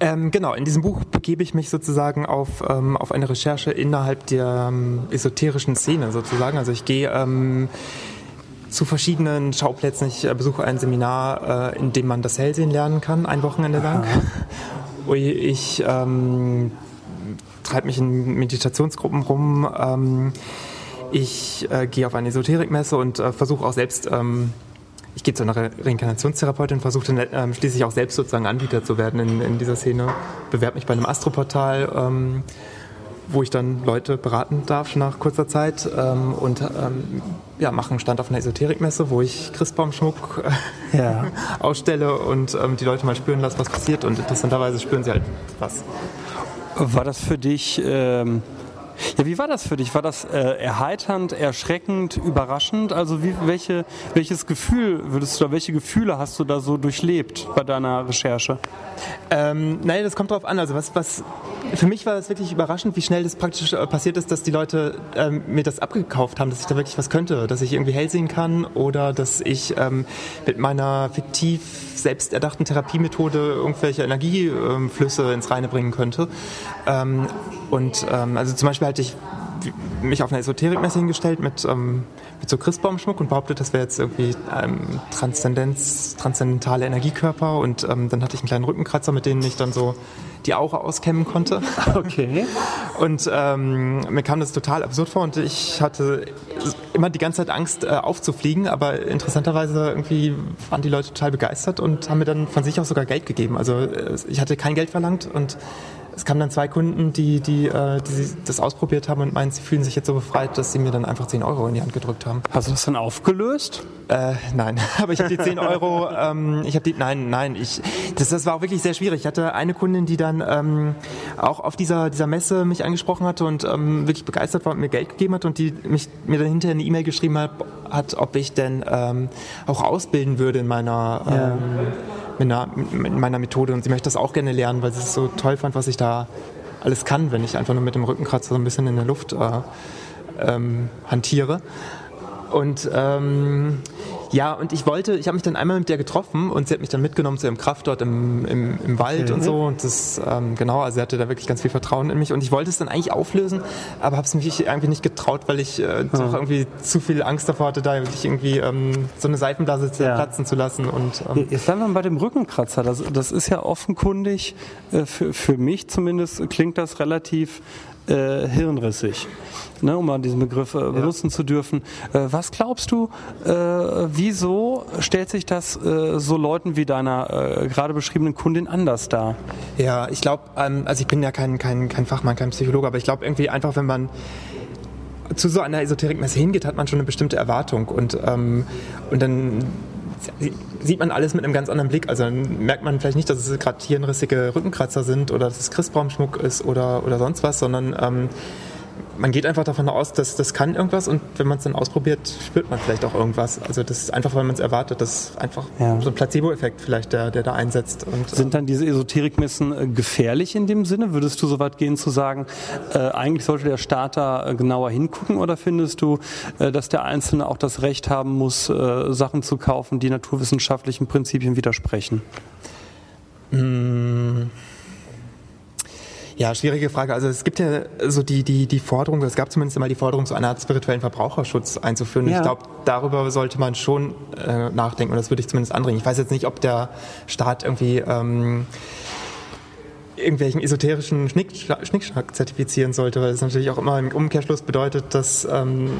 Ähm, genau, in diesem Buch begebe ich mich sozusagen auf, ähm, auf eine Recherche innerhalb der ähm, esoterischen Szene sozusagen. Also ich gehe ähm, zu verschiedenen Schauplätzen. Ich äh, besuche ein Seminar, äh, in dem man das Hellsehen lernen kann, ein Wochenende lang. Ich ähm, treibe mich in Meditationsgruppen rum. Ähm, ich äh, gehe auf eine Esoterikmesse und äh, versuche auch selbst, ähm, ich gehe zu einer Re Reinkarnationstherapeutin, versuche dann ähm, schließlich auch selbst sozusagen Anbieter zu werden in, in dieser Szene, bewerbe mich bei einem Astroportal, ähm, wo ich dann Leute beraten darf nach kurzer Zeit ähm, und ähm, ja, mache einen Stand auf einer Esoterikmesse, wo ich Christbaumschmuck äh, ja. ausstelle und die Leute mal spüren lasse, was passiert und interessanterweise spüren sie halt was. War das für dich, ähm, ja, wie war das für dich? War das äh, erheiternd, erschreckend, überraschend? Also wie, welche, welches Gefühl würdest du da, welche Gefühle hast du da so durchlebt bei deiner Recherche? Ähm, naja, das kommt drauf an. Also was, was für mich war es wirklich überraschend, wie schnell das praktisch äh, passiert ist, dass die Leute ähm, mir das abgekauft haben, dass ich da wirklich was könnte, dass ich irgendwie hell sehen kann oder dass ich ähm, mit meiner fiktiv selbst erdachten Therapiemethode irgendwelche Energieflüsse ins Reine bringen könnte. Ähm, und ähm, also zum Beispiel hatte ich mich auf einer Esoterikmesse hingestellt mit, ähm, mit so Christbaumschmuck und behauptet, das wäre jetzt irgendwie ähm, Transzendenz, transzendentale Energiekörper und ähm, dann hatte ich einen kleinen Rückenkratzer, mit denen ich dann so die Aura auskämmen konnte. Okay. Und ähm, mir kam das total absurd vor und ich hatte immer die ganze Zeit Angst äh, aufzufliegen, aber interessanterweise irgendwie waren die Leute total begeistert und haben mir dann von sich aus sogar Geld gegeben. Also äh, ich hatte kein Geld verlangt und es kamen dann zwei Kunden, die, die, äh, die das ausprobiert haben und meinen, sie fühlen sich jetzt so befreit, dass sie mir dann einfach 10 Euro in die Hand gedrückt haben. Hast du das dann aufgelöst? Äh, nein, aber ich habe die 10 Euro, ähm, ich habe die, nein, nein, ich, das, das war auch wirklich sehr schwierig. Ich hatte eine Kundin, die dann ähm, auch auf dieser, dieser Messe mich angesprochen hatte und ähm, wirklich begeistert war und mir Geld gegeben hat und die mich, mir dann hinterher eine E-Mail geschrieben hat, hat, ob ich denn ähm, auch ausbilden würde in meiner... Ja. Ähm, mit, meiner Methode und sie möchte das auch gerne lernen, weil sie es so toll fand, was ich da alles kann, wenn ich einfach nur mit dem Rückenkratzer so ein bisschen in der Luft äh, ähm, hantiere. Und ähm, ja, und ich wollte, ich habe mich dann einmal mit der getroffen und sie hat mich dann mitgenommen zu ihrem Kraft dort im, im, im Wald okay. und so. Und das, ähm, genau, also sie hatte da wirklich ganz viel Vertrauen in mich. Und ich wollte es dann eigentlich auflösen, aber habe es mich irgendwie nicht getraut, weil ich äh, doch irgendwie zu viel Angst davor hatte, da wirklich irgendwie ähm, so eine Seifenblase ja. platzen zu lassen. Und, ähm, Jetzt bleiben wir bei dem Rückenkratzer. Das, das ist ja offenkundig, äh, für, für mich zumindest klingt das relativ äh, hirnrissig, ne, um mal diesen Begriff äh, benutzen ja. zu dürfen. Äh, was glaubst du, äh, wieso stellt sich das äh, so Leuten wie deiner äh, gerade beschriebenen Kundin anders dar? Ja, ich glaube, ähm, also ich bin ja kein, kein, kein Fachmann, kein Psychologe, aber ich glaube irgendwie einfach, wenn man zu so einer Esoterikmesse hingeht, hat man schon eine bestimmte Erwartung und, ähm, und dann sieht man alles mit einem ganz anderen Blick. Also dann merkt man vielleicht nicht, dass es gerade hirnrissige Rückenkratzer sind oder dass es Christbaumschmuck ist oder, oder sonst was, sondern ähm, man geht einfach davon aus, dass das kann irgendwas und wenn man es dann ausprobiert, spürt man vielleicht auch irgendwas. Also das ist einfach, weil man es erwartet. Das ist einfach ja. so ein Placebo-Effekt vielleicht, der, der da einsetzt. Und, Sind äh, dann diese Esoterikmessen äh, gefährlich in dem Sinne? Würdest du so weit gehen zu sagen, äh, eigentlich sollte der Starter äh, genauer hingucken oder findest du, äh, dass der Einzelne auch das Recht haben muss, äh, Sachen zu kaufen, die naturwissenschaftlichen Prinzipien widersprechen? Mmh. Ja, schwierige Frage. Also es gibt ja so die, die, die Forderung, es gab zumindest mal die Forderung, so eine Art spirituellen Verbraucherschutz einzuführen. Ja. Ich glaube, darüber sollte man schon äh, nachdenken und das würde ich zumindest anbringen. Ich weiß jetzt nicht, ob der Staat irgendwie ähm, irgendwelchen esoterischen Schnick, Schnickschnack zertifizieren sollte, weil das natürlich auch immer im Umkehrschluss bedeutet, dass ähm,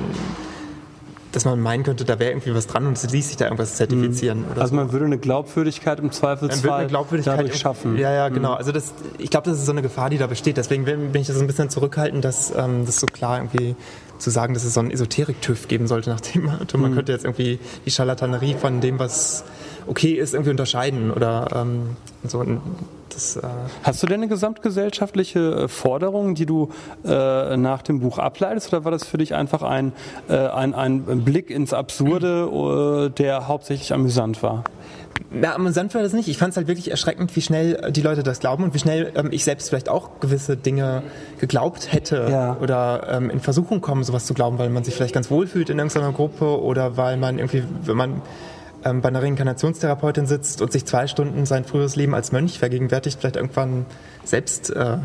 dass man meinen könnte, da wäre irgendwie was dran und es ließ sich da irgendwas zertifizieren. Mhm. also man würde eine Glaubwürdigkeit im Zweifelsfall eine Glaubwürdigkeit dadurch schaffen. Ja, ja, genau. Mhm. Also das, ich glaube, das ist so eine Gefahr, die da besteht. Deswegen bin ich da so ein bisschen zurückhaltend, dass ähm, das so klar irgendwie zu sagen, dass es so einen Esoterik-TÜV geben sollte, nach dem Motto, man mhm. könnte jetzt irgendwie die Charlatanerie von dem, was okay ist, irgendwie unterscheiden oder ähm, so. Das, äh Hast du denn eine gesamtgesellschaftliche äh, Forderung, die du äh, nach dem Buch ableitest, oder war das für dich einfach ein, äh, ein, ein Blick ins Absurde, äh, der hauptsächlich amüsant war? Ja, amüsant war das nicht. Ich fand es halt wirklich erschreckend, wie schnell die Leute das glauben und wie schnell ähm, ich selbst vielleicht auch gewisse Dinge geglaubt hätte ja. oder ähm, in Versuchung kommen, sowas zu glauben, weil man sich vielleicht ganz wohl fühlt in irgendeiner Gruppe oder weil man irgendwie, wenn man ähm, bei einer Reinkarnationstherapeutin sitzt und sich zwei Stunden sein früheres Leben als Mönch vergegenwärtigt, vielleicht irgendwann selbst äh,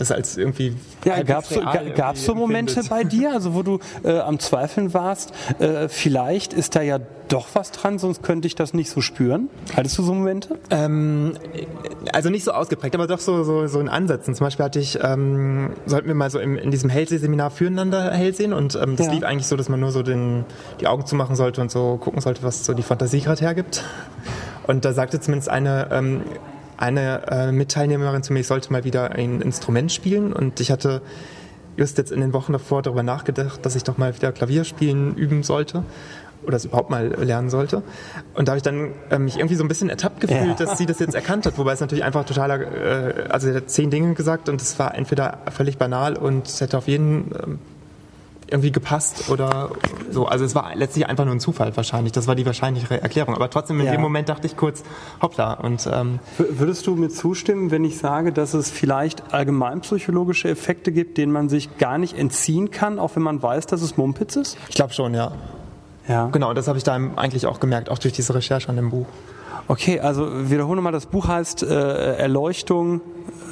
das als irgendwie. Ja, gab es so, ga, so Momente bei dir, also wo du äh, am Zweifeln warst, äh, vielleicht ist da ja doch was dran, sonst könnte ich das nicht so spüren? Hattest du so Momente? Ähm, also nicht so ausgeprägt, aber doch so, so, so in Ansätzen. Zum Beispiel hatte ich, ähm, sollten wir mal so im, in diesem Hellseh-Seminar füreinander hell sehen und ähm, das ja. lief eigentlich so, dass man nur so den, die Augen zumachen sollte und so gucken sollte, was so die Fantasie gerade hergibt. Und da sagte zumindest eine, ähm, eine äh, Mitteilnehmerin zu mir, ich sollte mal wieder ein Instrument spielen und ich hatte just jetzt in den Wochen davor darüber nachgedacht, dass ich doch mal wieder Klavier spielen üben sollte oder es überhaupt mal lernen sollte. Und da habe ich dann äh, mich irgendwie so ein bisschen ertappt gefühlt, ja. dass sie das jetzt erkannt hat, wobei es natürlich einfach totaler, äh, also sie hat zehn Dinge gesagt und es war entweder völlig banal und es hätte auf jeden äh, irgendwie gepasst oder so. Also es war letztlich einfach nur ein Zufall wahrscheinlich. Das war die wahrscheinlichere Erklärung. Aber trotzdem in ja. dem Moment dachte ich kurz, hoppla. Und, ähm Würdest du mir zustimmen, wenn ich sage, dass es vielleicht allgemeinpsychologische Effekte gibt, denen man sich gar nicht entziehen kann, auch wenn man weiß, dass es Mumpitz ist? Ich glaube schon, ja. Ja. Genau, das habe ich da eigentlich auch gemerkt, auch durch diese Recherche an dem Buch. Okay, also wiederhole nochmal, das Buch heißt äh, Erleuchtung.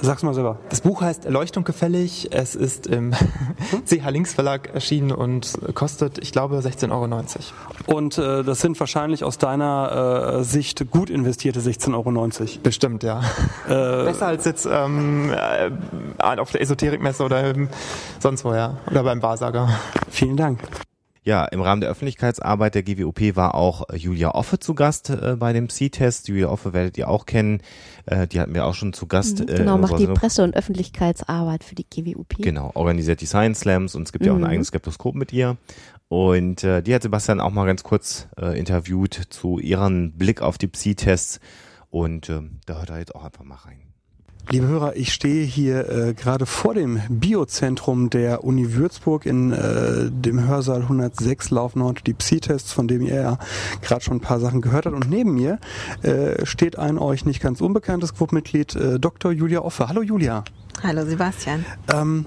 Sag's mal selber. Das Buch heißt Erleuchtung gefällig. Es ist im CH Links Verlag erschienen und kostet, ich glaube, 16,90 Euro. Und äh, das sind wahrscheinlich aus deiner äh, Sicht gut investierte 16,90 Euro. Bestimmt, ja. Äh, Besser als jetzt ähm, äh, auf der Esoterikmesse oder sonst wo, ja. Oder beim Wahrsager. Vielen Dank. Ja, im Rahmen der Öffentlichkeitsarbeit der GWOP war auch Julia Offe zu Gast äh, bei dem C-Test. Julia Offe werdet ihr auch kennen. Äh, die hatten wir auch schon zu Gast. Mhm, genau, äh, macht die Presse- und Öffentlichkeitsarbeit für die GWOP. Genau, organisiert die Science Slams und es gibt mhm. ja auch ein mhm. eigenes Skeptoskop mit ihr. Und äh, die hat Sebastian auch mal ganz kurz äh, interviewt zu ihrem Blick auf die Psi-Tests. Und äh, da hört er jetzt auch einfach mal rein. Liebe Hörer, ich stehe hier äh, gerade vor dem Biozentrum der Uni Würzburg in äh, dem Hörsaal 106 laufen heute die Psi-Tests, von dem ihr ja gerade schon ein paar Sachen gehört habt. Und neben mir äh, steht ein euch nicht ganz unbekanntes Clubmitglied, äh, Dr. Julia Offe. Hallo Julia. Hallo Sebastian. Ähm,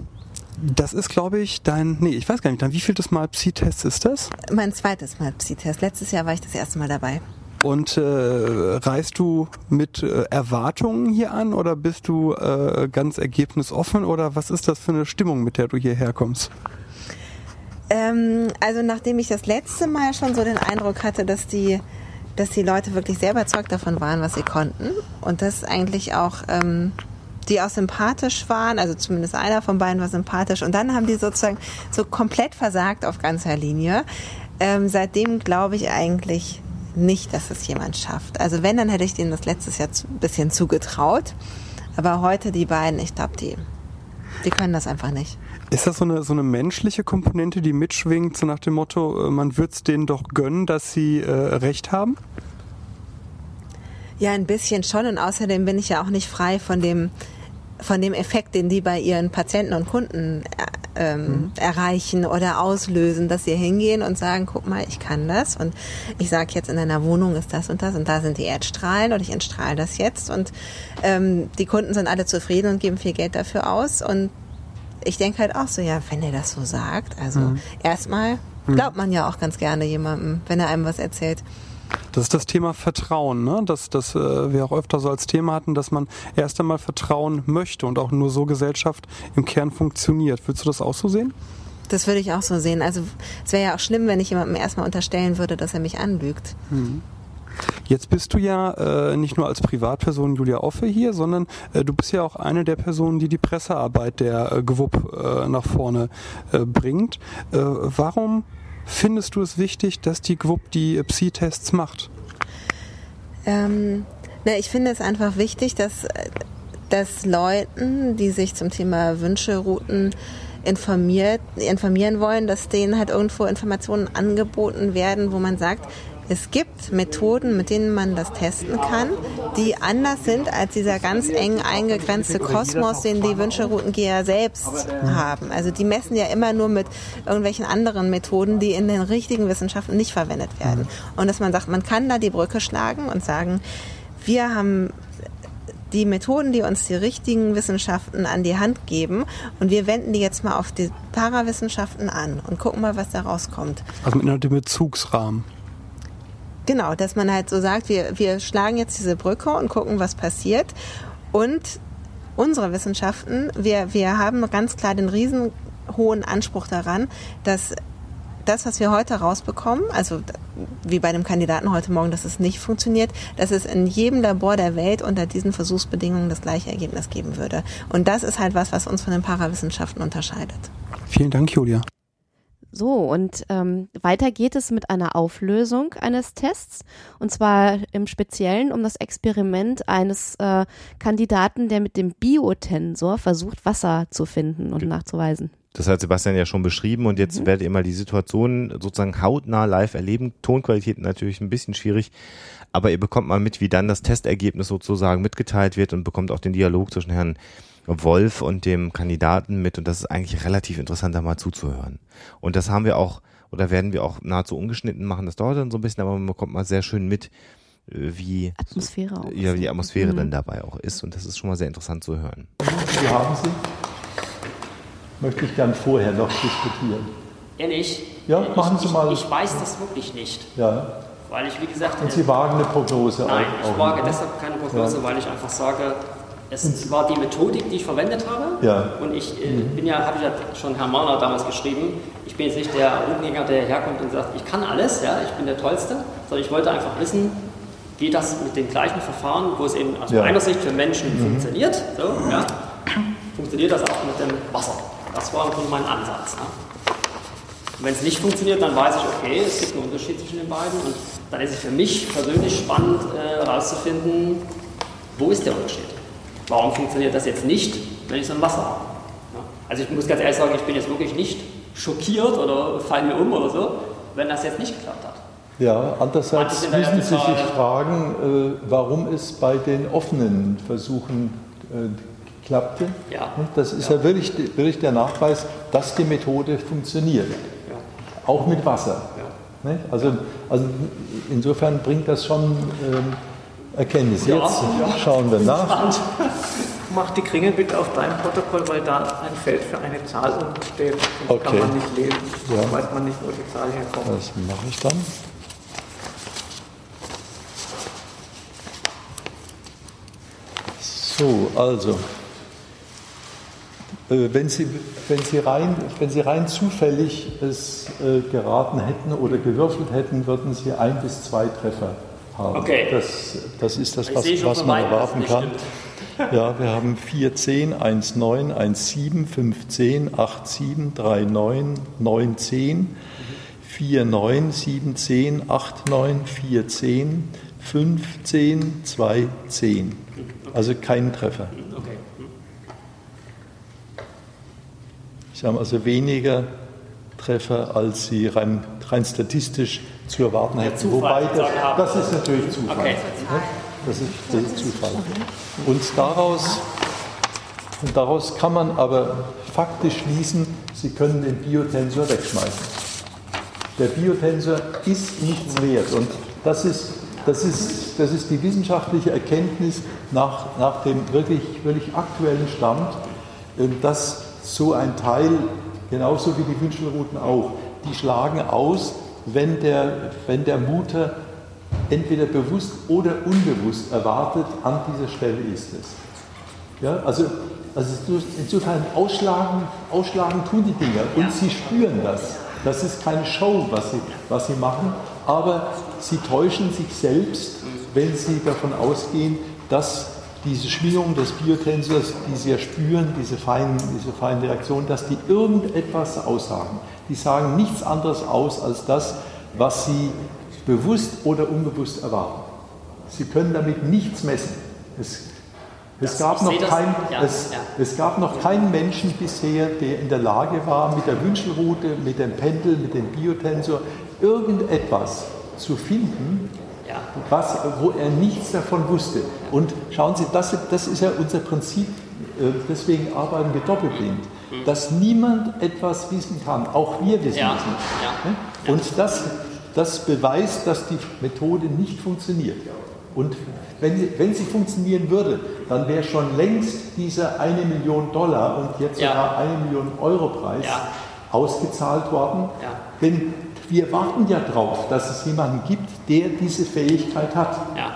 das ist, glaube ich, dein, nee, ich weiß gar nicht, dein wievieltes Mal Psi-Test ist das? Mein zweites Mal Psi-Test. Letztes Jahr war ich das erste Mal dabei. Und äh, reist du mit äh, Erwartungen hier an oder bist du äh, ganz ergebnisoffen oder was ist das für eine Stimmung, mit der du hierher kommst? Ähm, also nachdem ich das letzte Mal schon so den Eindruck hatte, dass die, dass die Leute wirklich sehr überzeugt davon waren, was sie konnten und das eigentlich auch ähm, die auch sympathisch waren, also zumindest einer von beiden war sympathisch und dann haben die sozusagen so komplett versagt auf ganzer Linie. Ähm, seitdem glaube ich eigentlich nicht, dass es jemand schafft. Also wenn, dann hätte ich denen das letztes Jahr ein bisschen zugetraut. Aber heute die beiden, ich glaube, die, die können das einfach nicht. Ist das so eine, so eine menschliche Komponente, die mitschwingt, so nach dem Motto, äh, man würde es denen doch gönnen, dass sie äh, recht haben? Ja, ein bisschen schon. Und außerdem bin ich ja auch nicht frei von dem, von dem Effekt, den die bei ihren Patienten und Kunden äh, ähm, mhm. erreichen oder auslösen, dass sie hingehen und sagen, guck mal, ich kann das und ich sage jetzt in deiner Wohnung ist das und das und da sind die Erdstrahlen und ich entstrahle das jetzt und ähm, die Kunden sind alle zufrieden und geben viel Geld dafür aus und ich denke halt auch so, ja, wenn er das so sagt, also mhm. erstmal mhm. glaubt man ja auch ganz gerne jemandem, wenn er einem was erzählt. Das ist das Thema Vertrauen, ne? das, das äh, wir auch öfter so als Thema hatten, dass man erst einmal vertrauen möchte und auch nur so Gesellschaft im Kern funktioniert. Würdest du das auch so sehen? Das würde ich auch so sehen. Also es wäre ja auch schlimm, wenn ich jemandem erstmal unterstellen würde, dass er mich anlügt. Mhm. Jetzt bist du ja äh, nicht nur als Privatperson Julia Offe hier, sondern äh, du bist ja auch eine der Personen, die die Pressearbeit der äh, GWUP äh, nach vorne äh, bringt. Äh, warum findest du es wichtig, dass die GWUP die Psi-Tests macht? Ähm, na, ich finde es einfach wichtig, dass, dass Leuten, die sich zum Thema Wünscherouten informiert, informieren wollen, dass denen halt irgendwo Informationen angeboten werden, wo man sagt, es gibt Methoden, mit denen man das testen kann, die anders sind als dieser ganz eng eingegrenzte Kosmos, den die Wünscheroutengeher selbst haben. Also die messen ja immer nur mit irgendwelchen anderen Methoden, die in den richtigen Wissenschaften nicht verwendet werden. Und dass man sagt, man kann da die Brücke schlagen und sagen, wir haben die Methoden, die uns die richtigen Wissenschaften an die Hand geben. Und wir wenden die jetzt mal auf die Parawissenschaften an und gucken mal, was da rauskommt. Also mit einem Bezugsrahmen. Genau, dass man halt so sagt, wir, wir schlagen jetzt diese Brücke und gucken, was passiert. Und unsere Wissenschaften, wir, wir haben ganz klar den riesen hohen Anspruch daran, dass das, was wir heute rausbekommen, also wie bei dem Kandidaten heute Morgen, dass es nicht funktioniert, dass es in jedem Labor der Welt unter diesen Versuchsbedingungen das gleiche Ergebnis geben würde. Und das ist halt was, was uns von den Parawissenschaften unterscheidet. Vielen Dank, Julia. So, und ähm, weiter geht es mit einer Auflösung eines Tests. Und zwar im Speziellen um das Experiment eines äh, Kandidaten, der mit dem Biotensor versucht, Wasser zu finden und nachzuweisen. Das hat Sebastian ja schon beschrieben und jetzt mhm. werdet ihr mal die Situation sozusagen hautnah live erleben. Tonqualität natürlich ein bisschen schwierig, aber ihr bekommt mal mit, wie dann das Testergebnis sozusagen mitgeteilt wird und bekommt auch den Dialog zwischen Herrn Wolf und dem Kandidaten mit und das ist eigentlich relativ interessant, da mal zuzuhören. Und das haben wir auch, oder werden wir auch nahezu ungeschnitten machen, das dauert dann so ein bisschen, aber man bekommt mal sehr schön mit, äh, wie Atmosphäre auch ja, die Atmosphäre mhm. dann dabei auch ist und das ist schon mal sehr interessant zu hören. Wie haben Sie? Möchte ich gern vorher noch diskutieren. Ehrlich? Ja, machen Sie ich, mal. Ich weiß das wirklich nicht. Ja. Weil ich, wie gesagt. Und Sie wagen eine Prognose Nein, auch, ich wage deshalb keine Prognose, ja. weil ich einfach sage, es war die Methodik, die ich verwendet habe. Ja. Und ich äh, mhm. bin ja, habe ich ja schon Herrn Mahner damals geschrieben, ich bin jetzt nicht der Routenjäger, der herkommt und sagt, ich kann alles, ja, ich bin der Tollste, sondern ich wollte einfach wissen, geht das mit den gleichen Verfahren, wo es eben aus ja. meiner Sicht für Menschen mhm. funktioniert, so, ja, funktioniert das auch mit dem Wasser. Das war im Grunde mein Ansatz. Ne? wenn es nicht funktioniert, dann weiß ich, okay, es gibt einen Unterschied zwischen den beiden und dann ist es für mich persönlich spannend herauszufinden, äh, wo ist der Unterschied. Warum funktioniert das jetzt nicht, wenn ich so ein Wasser habe? Also ich muss ganz ehrlich sagen, ich bin jetzt wirklich nicht schockiert oder fallen mir um oder so, wenn das jetzt nicht geklappt hat. Ja, andererseits müssen Sie sich fragen, äh, warum es bei den offenen Versuchen äh, klappte. Ja. Das ist ja, ja wirklich, wirklich, der Nachweis, dass die Methode funktioniert. Ja. Auch mit Wasser. Ja. Also, also insofern bringt das schon Erkenntnis. Jetzt ja, schauen wir nach. Mach die Kringel bitte auf dein Protokoll, weil da ein Feld für eine Zahl unten steht. Das okay. kann man nicht lesen. Ja. Da weiß man nicht, wo die Zahl herkommt. Das mache ich dann. So, also, äh, wenn Sie, wenn, Sie rein, wenn Sie rein zufällig es äh, geraten hätten oder gewürfelt hätten, würden Sie ein bis zwei Treffer haben. Okay. Das, das ist das, was, was man erwarten kann. Ja, wir haben 4, 10, 1, 9, 1, 7, 5, 10, 8, 7, 3, 9, 9, 10, 4, 9, 7, 10, 8, 9, 4, 10, 5, 10, 2, 10. Also kein Treffer. Okay. Sie haben also weniger Treffer, als Sie rein, rein statistisch zu erwarten hätten. Zufall, Wobei, das, das ist natürlich Zufall. Okay. Das, ist, das ist Zufall. Und daraus, und daraus kann man aber faktisch schließen, Sie können den Biotensor wegschmeißen. Der Biotensor ist nichts wert. Und das ist, das ist, das ist die wissenschaftliche Erkenntnis nach, nach dem wirklich, wirklich aktuellen Stand, dass so ein Teil, genauso wie die Wünschelrouten auch, die schlagen aus, wenn der, wenn der Mutter entweder bewusst oder unbewusst erwartet, an dieser Stelle ist es. Ja, also, also insofern ausschlagen, ausschlagen tun die Dinger und sie spüren das. Das ist keine Show, was sie, was sie machen, aber sie täuschen sich selbst, wenn sie davon ausgehen, dass diese Schwingung des Biotensors, die sie ja spüren, diese feinen, diese feinen Reaktionen, dass die irgendetwas aussagen. Die sagen nichts anderes aus als das, was sie bewusst oder unbewusst erwarten. Sie können damit nichts messen. Es, es, gab, noch kein, ja, es, ja. es gab noch keinen Menschen bisher, der in der Lage war, mit der Wünschelrute, mit dem Pendel, mit dem Biotensor irgendetwas zu finden, was, wo er nichts davon wusste. Und schauen Sie, das, das ist ja unser Prinzip, äh, deswegen arbeiten wir doppelblind, mhm. dass niemand etwas wissen kann, auch wir wissen ja. es nicht. Ja. Und das, das beweist, dass die Methode nicht funktioniert. Und wenn sie, wenn sie funktionieren würde, dann wäre schon längst dieser eine Million Dollar und jetzt sogar eine Million Euro Preis ausgezahlt worden. Denn wir warten ja darauf, dass es jemanden gibt, der diese Fähigkeit hat. Ja.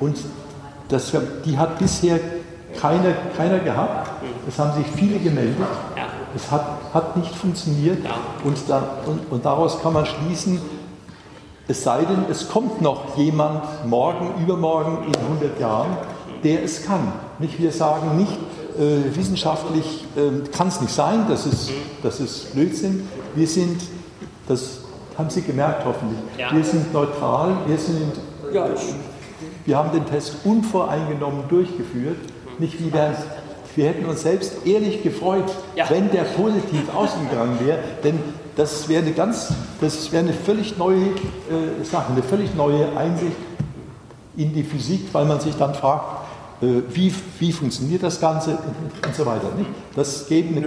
Und das, die hat bisher keiner, keiner gehabt. Es haben sich viele gemeldet. Ja. Es hat, hat nicht funktioniert. Ja. Und, da, und, und daraus kann man schließen, es sei denn, es kommt noch jemand morgen, übermorgen, in 100 Jahren, der es kann. Nicht, wir sagen nicht, äh, wissenschaftlich äh, kann es nicht sein, das ist, das ist Blödsinn. Wir sind, das haben Sie gemerkt hoffentlich. Ja. Wir sind neutral, wir sind, ja, wir haben den Test unvoreingenommen durchgeführt. Nicht wie wir, wir hätten uns selbst ehrlich gefreut, ja. wenn der positiv ausgegangen wäre, denn das wäre eine ganz, das wäre eine völlig neue äh, Sache, eine völlig neue Einsicht in die Physik, weil man sich dann fragt, äh, wie, wie funktioniert das Ganze und so weiter. Nicht? Das geht eine,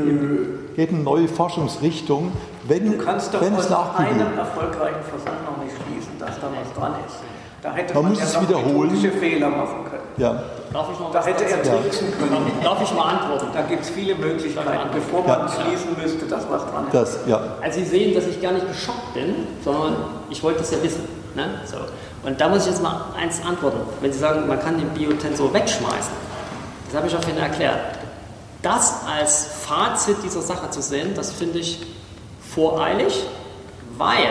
geht eine neue Forschungsrichtung, wenn, du kannst doch wenn aus einem erfolgreichen Versammlung nicht schließen, dass da was dran ist. Da hätte man, man muss es wiederholen. Fehler machen können. Ja. Darf ich noch da hätte er tricksen ja. können. Darf ich mal antworten? Da gibt es viele Möglichkeiten, bevor man ja. schließen müsste, dass was dran ist. Das, ja. Also Sie sehen, dass ich gar nicht geschockt bin, sondern ich wollte es ja wissen. Ne? So. Und da muss ich jetzt mal eins antworten. Wenn Sie sagen, man kann den Biotensor wegschmeißen, das habe ich auch vorhin erklärt. Das als Fazit dieser Sache zu sehen, das finde ich voreilig, weil,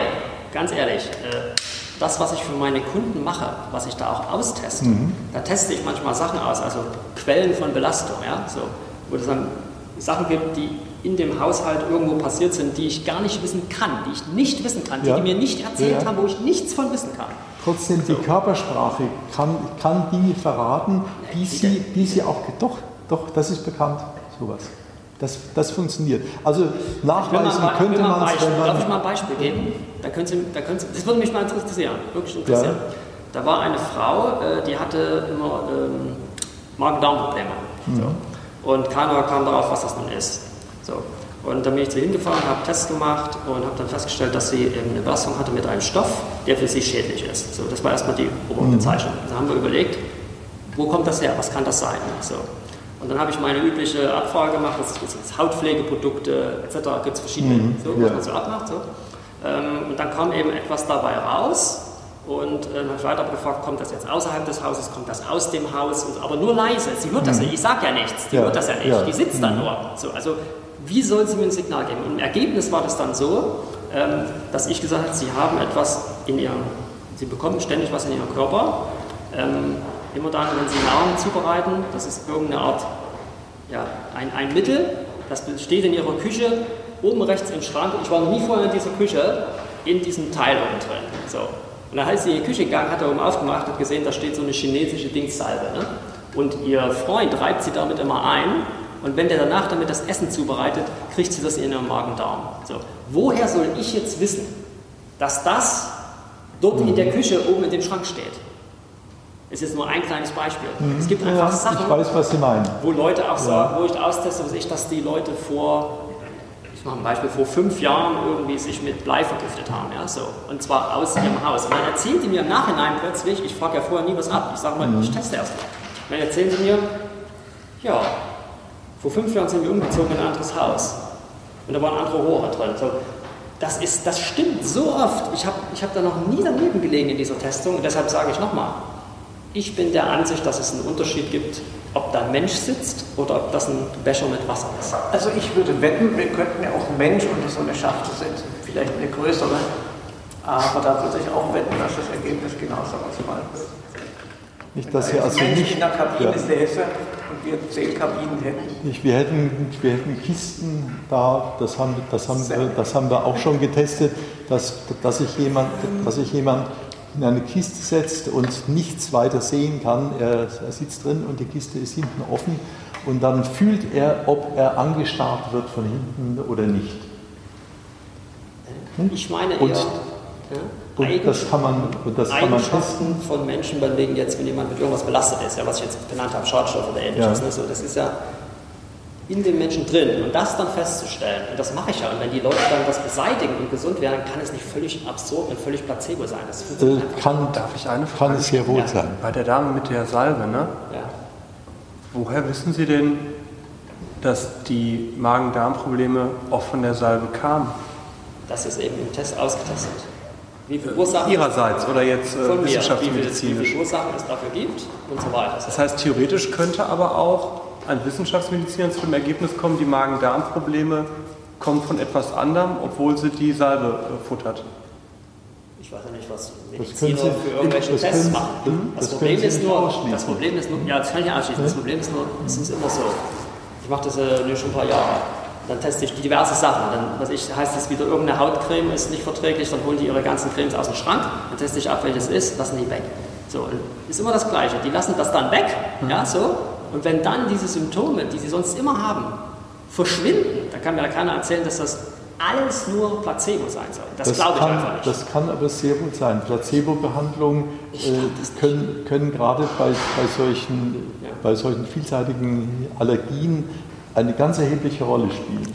ganz ehrlich, äh, das, was ich für meine Kunden mache, was ich da auch austeste, mhm. da teste ich manchmal Sachen aus, also Quellen von Belastung, ja, so, wo es dann Sachen gibt, die in dem Haushalt irgendwo passiert sind, die ich gar nicht wissen kann, die ich nicht wissen kann, die, ja. die mir nicht erzählt ja. haben, wo ich nichts von wissen kann. Trotzdem, die Körpersprache kann, kann Dinge verraten, die, sie, die sie auch, doch, doch, das ist bekannt, sowas. Das, das funktioniert. Also nachweisen mal, könnte man es, wenn man... Darf ich mal ein Beispiel geben? Da können Sie, da können Sie, das würde mich mal interessieren, wirklich interessieren. Ja. Da war eine Frau, äh, die hatte immer ähm, Magen-Darm-Probleme. Mhm. So. Und keiner kam darauf, was das nun ist. So. Und dann bin ich zu hingefahren, habe Tests gemacht und habe dann festgestellt, dass sie eine Belastung hatte mit einem Stoff, der für sie schädlich ist. So, das war erstmal die Oberbezeichnung. Mhm. Da haben wir überlegt, wo kommt das her, was kann das sein? So. Und dann habe ich meine übliche Abfrage gemacht, das ist jetzt Hautpflegeprodukte etc. gibt es verschiedene, mhm, so, was ja. man so abmacht. So. Ähm, und dann kam eben etwas dabei raus und äh, dann habe ich weiter gefragt, kommt das jetzt außerhalb des Hauses, kommt das aus dem Haus, und, aber nur leise, sie hört das mhm. nicht, ich sage ja nichts, sie ja, hört das ja nicht, ja. die sitzt da mhm. nur. So, also wie soll sie mir ein Signal geben? Und im Ergebnis war das dann so, ähm, dass ich gesagt habe, sie haben etwas in ihrem, sie bekommen ständig was in ihrem Körper, ähm, Immer dann, wenn Sie Nahrung zubereiten, das ist irgendeine Art, ja, ein, ein Mittel, das steht in Ihrer Küche oben rechts im Schrank. Ich war noch nie vorher in dieser Küche, in diesem Teil unten drin. So. Und dann, als sie in die Küche gegangen, hat er oben aufgemacht und gesehen, da steht so eine chinesische Dingssalbe. Ne? Und ihr Freund reibt sie damit immer ein. Und wenn der danach damit das Essen zubereitet, kriegt sie das in ihren Magen-Darm. So. Woher soll ich jetzt wissen, dass das dort in der Küche oben in dem Schrank steht? Ist jetzt nur ein kleines Beispiel. Mhm. Es gibt einfach ja, Sachen, weiß, wo Leute auch sagen, ja. wo ich austeste, was ich, dass die Leute vor, ich mache ein Beispiel, vor fünf Jahren irgendwie sich mit Blei vergiftet haben, ja, so. Und zwar aus ihrem Haus. Und dann erzählen die mir im Nachhinein plötzlich, ich frage ja vorher nie was ab, ich sage mal, mhm. ich teste erst mal. Und dann erzählen sie mir, ja, vor fünf Jahren sind wir umgezogen in ein anderes Haus. Und da waren andere Rohre drin. So, das, ist, das stimmt so oft. Ich habe ich hab da noch nie daneben gelegen in dieser Testung. Und deshalb sage ich nochmal, ich bin der Ansicht, dass es einen Unterschied gibt, ob da ein Mensch sitzt oder ob das ein Becher mit Wasser ist. Also ich würde wetten, wir könnten ja auch einen Mensch unter so eine Schachtel setzen, vielleicht eine größere, aber da würde ich auch wetten, dass das Ergebnis genauso ausfallen wird. Nicht, dass wir also nicht. in der Kabine ja. säße und wir zehn Kabinen hätten. Nicht, wir, hätten wir hätten Kisten da, das haben, das, haben wir, das haben wir auch schon getestet, dass, dass, sich jemand, dass sich jemand in eine Kiste setzt und nichts weiter sehen kann. Er, er sitzt drin und die Kiste ist hinten offen und dann fühlt er, ob er angestarrt wird von hinten oder nicht. Hm? Ich meine eher, und, ja, und das kann man, das kann man testen. von Menschen, bei wegen jetzt, wenn jemand mit irgendwas belastet ist, ja, was ich jetzt genannt habe, Schadstoff oder ähnliches, ja. ne, so, das ist ja in den Menschen drin und das dann festzustellen, und das mache ich ja, und wenn die Leute dann das beseitigen und gesund werden, kann es nicht völlig absurd und völlig placebo sein. Das äh, kann, darf ich eine Frage? Kann es sehr wohl ja. sein. Bei der Dame mit der Salbe, ne? Ja. Woher wissen Sie denn, dass die Magen-Darm-Probleme auch von der Salbe kamen? Das ist eben im Test ausgetestet. Wie viele Ursachen Ihrerseits oder jetzt äh, wissenschaftsmedizinisch? Wie, wie viele Ursachen es dafür gibt und so weiter. Das heißt, theoretisch könnte aber auch ein Wissenschaftsmediziner zu dem Ergebnis kommen, die Magen-Darm-Probleme kommen von etwas anderem, obwohl sie die Salbe äh, futtert. Ich weiß ja nicht, was Mediziner für irgendwelche Tests machen. Das, das, Problem ist nur, das Problem ist nur, ja, das kann ich ausschließen. Das Problem ist nur, es ist immer so. Ich mache das äh, schon ein paar Jahre. Dann teste ich diverse Sachen. Dann was ich, heißt es wieder, irgendeine Hautcreme ist nicht verträglich, dann holen die ihre ganzen Cremes aus dem Schrank. Dann teste ich ab, welches ist, lassen die weg. So, ist immer das Gleiche. Die lassen das dann weg, mhm. ja, so. Und wenn dann diese Symptome, die sie sonst immer haben, verschwinden, dann kann mir da keiner erzählen, dass das alles nur Placebo sein soll. Das, das glaube ich kann, einfach nicht. Das kann aber sehr gut sein. Placebo-Behandlungen äh, können, können gerade bei, bei, solchen, ja. bei solchen vielseitigen Allergien eine ganz erhebliche Rolle spielen.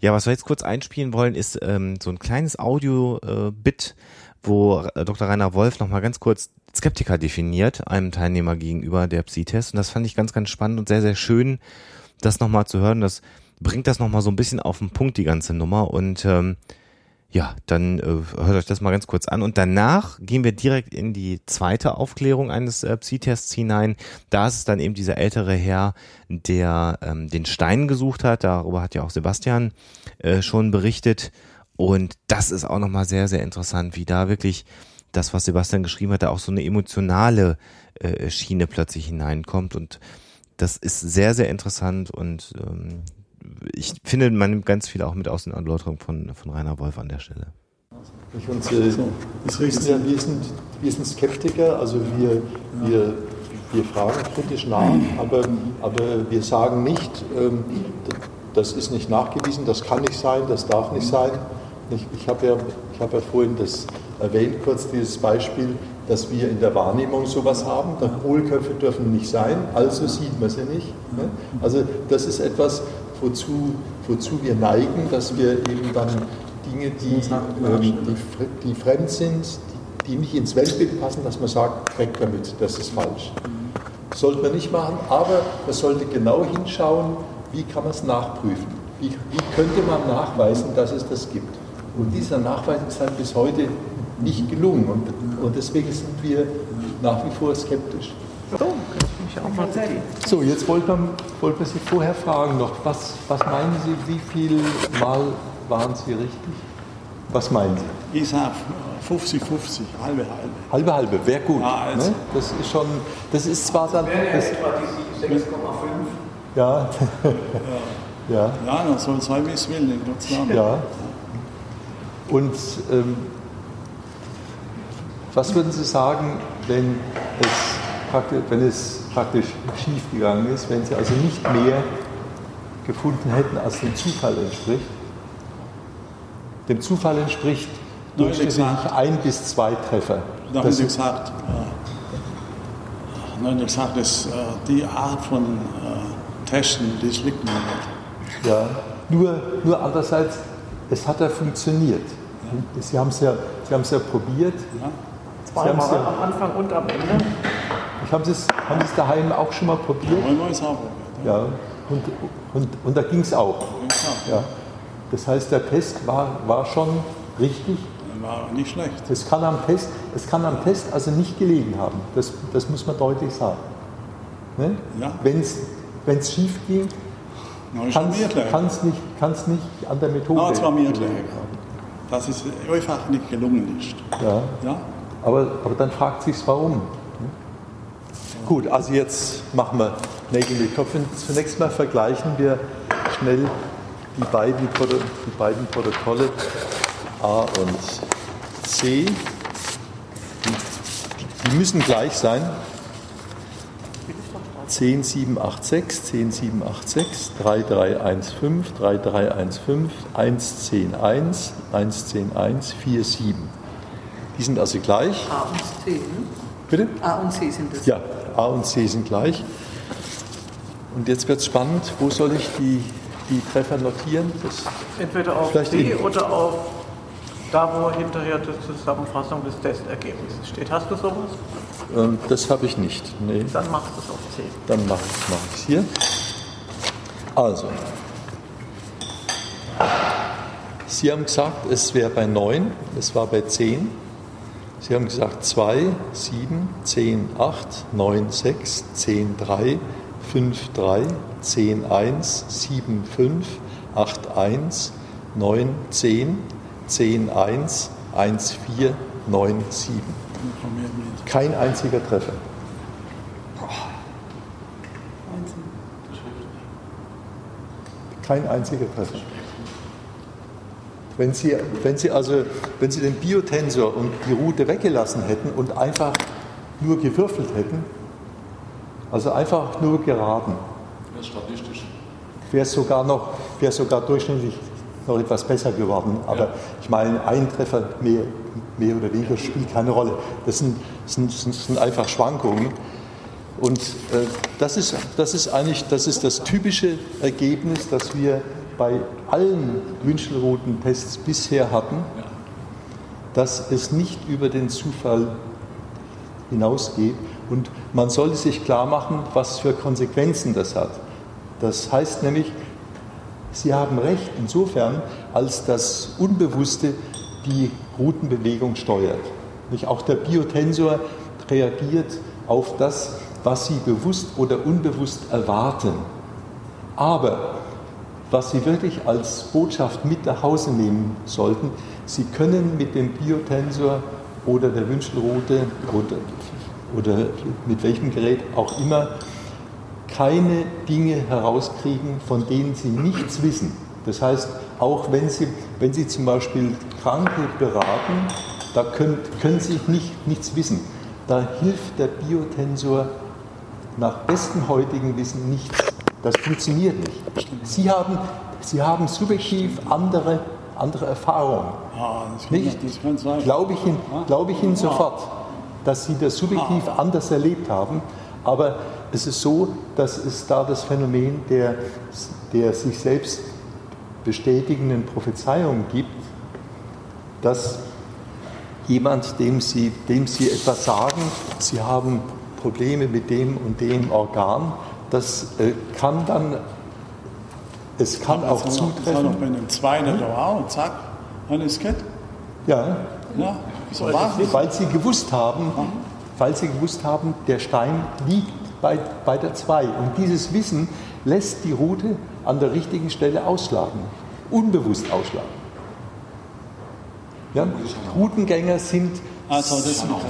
Ja, was wir jetzt kurz einspielen wollen, ist ähm, so ein kleines Audio-Bit, wo äh, Dr. Rainer Wolf nochmal ganz kurz Skeptiker definiert, einem Teilnehmer gegenüber der Psi-Test. Und das fand ich ganz, ganz spannend und sehr, sehr schön, das nochmal zu hören. Das bringt das nochmal so ein bisschen auf den Punkt, die ganze Nummer. Und ähm, ja, dann äh, hört euch das mal ganz kurz an. Und danach gehen wir direkt in die zweite Aufklärung eines äh, Psi-Tests hinein. Da ist es dann eben dieser ältere Herr, der ähm, den Stein gesucht hat. Darüber hat ja auch Sebastian äh, schon berichtet. Und das ist auch nochmal sehr, sehr interessant, wie da wirklich das, was Sebastian geschrieben hat, da auch so eine emotionale äh, Schiene plötzlich hineinkommt. Und das ist sehr, sehr interessant und ähm, ich finde, man nimmt ganz viel auch mit aus den Erläuterungen von, von Rainer Wolf an der Stelle. Ich und, äh, wir, sind, wir, sind, wir sind Skeptiker, also wir, wir, wir fragen kritisch nach, aber, aber wir sagen nicht, ähm, das ist nicht nachgewiesen, das kann nicht sein, das darf nicht sein. Ich, ich habe ja, hab ja vorhin das erwähnt, kurz dieses Beispiel, dass wir in der Wahrnehmung sowas haben. Hohlköpfe dürfen nicht sein, also sieht man sie nicht. Ne? Also das ist etwas, wozu, wozu wir neigen, dass wir eben dann Dinge, die, ähm, die, die, fremd sind, die, die, nicht ins Weltbild passen, dass man sagt, weg damit, das ist falsch. Sollte man nicht machen, aber man sollte genau hinschauen, wie kann man es nachprüfen. Wie, wie könnte man nachweisen, dass es das gibt. Und dieser Nachweis ist halt bis heute nicht gelungen. Und, und deswegen sind wir nach wie vor skeptisch. So, so, jetzt wollte man, wollte man Sie vorher fragen noch, was, was meinen Sie, wie viel Mal waren Sie richtig? Was meinen Sie? Ich sage 50, 50, halbe, halbe. Halbe, halbe, wäre gut. Ja, also ne? Das ist schon, das ist zwar dann... Das, 6,5. Ja. ja. Ja, dann soll es sein, wie es will, Ja. Und ähm, was würden Sie sagen, wenn es, wenn es praktisch schief gegangen ist, wenn Sie also nicht mehr gefunden hätten, als dem Zufall entspricht? Dem Zufall entspricht durchschnittlich ein bis zwei Treffer. Da haben Sie gesagt, äh, nein, gesagt, dass äh, die Art von äh, Testen, das liegt mir nicht. Ja, nur, nur andererseits, es hat ja funktioniert. Ja. Sie haben es ja, Sie ja probiert. Ja. Zweimal am Anfang und am Ende. Ich habe es haben Sie es daheim auch schon mal probiert? Einmal ist auch ja. ja. Und, und, und da ging es auch. Ja. Das heißt, der Test war, war schon richtig. War nicht schlecht. Es kann am Test, es kann am Test also nicht gelegen haben. Das, das muss man deutlich sagen. Ne? Ja. Wenn es schief ging, kann es nicht, kann's nicht an der Methode. Ja, es war mir klar. Dass es einfach nicht gelungen ist. Ja. ja? Aber, aber dann fragt sich warum. Gut, also jetzt machen wir Nägel mit Köpfen. Zunächst mal vergleichen wir schnell die beiden, die beiden Protokolle A und C. Die müssen gleich sein. 10786, 10786, 3315, 3315, 1101, 1101, 47. Die sind also gleich. A und C, ne? Bitte? A und C sind das. Ja, A und C sind gleich. Und jetzt wird es spannend, wo soll ich die, die Treffer notieren? Das Entweder auf C oder auf da, wo hinterher die Zusammenfassung des Testergebnisses steht. Hast du sowas? Ähm, das habe ich nicht. Nee. Dann machst du es auf C. Dann mache mach ich es hier. Also, Sie haben gesagt, es wäre bei 9, es war bei 10. Sie haben gesagt 2, 7, 10, 8, 9, 6, 10, 3, 5, 3, 10, 1, 7, 5, 8, 1, 9, 10, 10, 1, 1, 4, 9, 7. Kein einziger Treffer. Kein einziger Treffer. Wenn Sie, wenn Sie also, wenn Sie den Biotensor und die Route weggelassen hätten und einfach nur gewürfelt hätten, also einfach nur geraten, wäre es sogar noch, wäre sogar durchschnittlich noch etwas besser geworden. Aber ja. ich meine, ein Treffer mehr, mehr oder weniger spielt keine Rolle. Das sind, sind, sind einfach Schwankungen. Und äh, das, ist, das ist eigentlich das, ist das typische Ergebnis, das wir bei allen Wünschelroutentests bisher hatten, dass es nicht über den Zufall hinausgeht. Und man sollte sich klar machen, was für Konsequenzen das hat. Das heißt nämlich, Sie haben recht insofern, als das Unbewusste die Routenbewegung steuert. Auch der Biotensor reagiert auf das, was Sie bewusst oder unbewusst erwarten. Aber was Sie wirklich als Botschaft mit nach Hause nehmen sollten, Sie können mit dem Biotensor oder der Wünschelroute oder, oder mit welchem Gerät auch immer keine Dinge herauskriegen, von denen Sie nichts wissen. Das heißt, auch wenn Sie, wenn Sie zum Beispiel Kranke beraten, da können, können Sie nicht, nichts wissen. Da hilft der Biotensor nach bestem heutigen Wissen nichts. Das funktioniert nicht. Sie haben, Sie haben subjektiv andere, andere Erfahrungen. Ja, das kann, nicht? Das kann sein. Glaube ich, Ihnen, glaube ich Ihnen sofort, dass Sie das subjektiv anders erlebt haben. Aber es ist so, dass es da das Phänomen der, der sich selbst bestätigenden Prophezeiung gibt, dass jemand, dem Sie, dem Sie etwas sagen, Sie haben Probleme mit dem und dem Organ, das äh, kann dann, es kann auch zutreffen. Das war noch bei einem zweiten hm? und zack, alles geht. Ja, ja so weil Sie gewusst haben, weil Sie gewusst haben, der Stein liegt bei, bei der 2. Und dieses Wissen lässt die Route an der richtigen Stelle ausschlagen, unbewusst ausschlagen. Ja? Routengänger sind also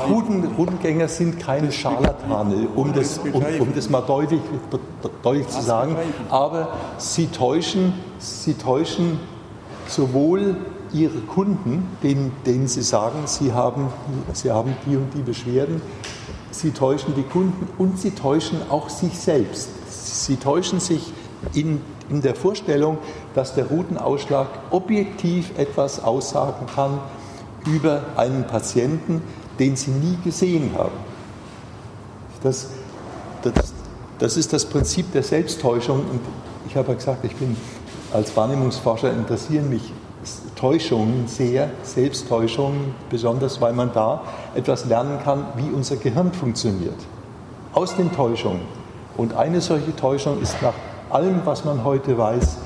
Routen, Routengänger sind keine Scharlatane, um das, um, um das mal deutlich, deutlich zu sagen. Aber sie täuschen, sie täuschen sowohl ihre Kunden, denen, denen sie sagen, sie haben, sie haben die und die Beschwerden, sie täuschen die Kunden und sie täuschen auch sich selbst. Sie täuschen sich in, in der Vorstellung, dass der Routenausschlag objektiv etwas aussagen kann über einen Patienten, den sie nie gesehen haben. Das, das, das ist das Prinzip der Selbsttäuschung. Und ich habe ja gesagt, ich bin als Wahrnehmungsforscher interessieren mich Täuschungen sehr, Selbsttäuschungen, besonders weil man da etwas lernen kann, wie unser Gehirn funktioniert. Aus den Täuschungen. Und eine solche Täuschung ist nach allem, was man heute weiß,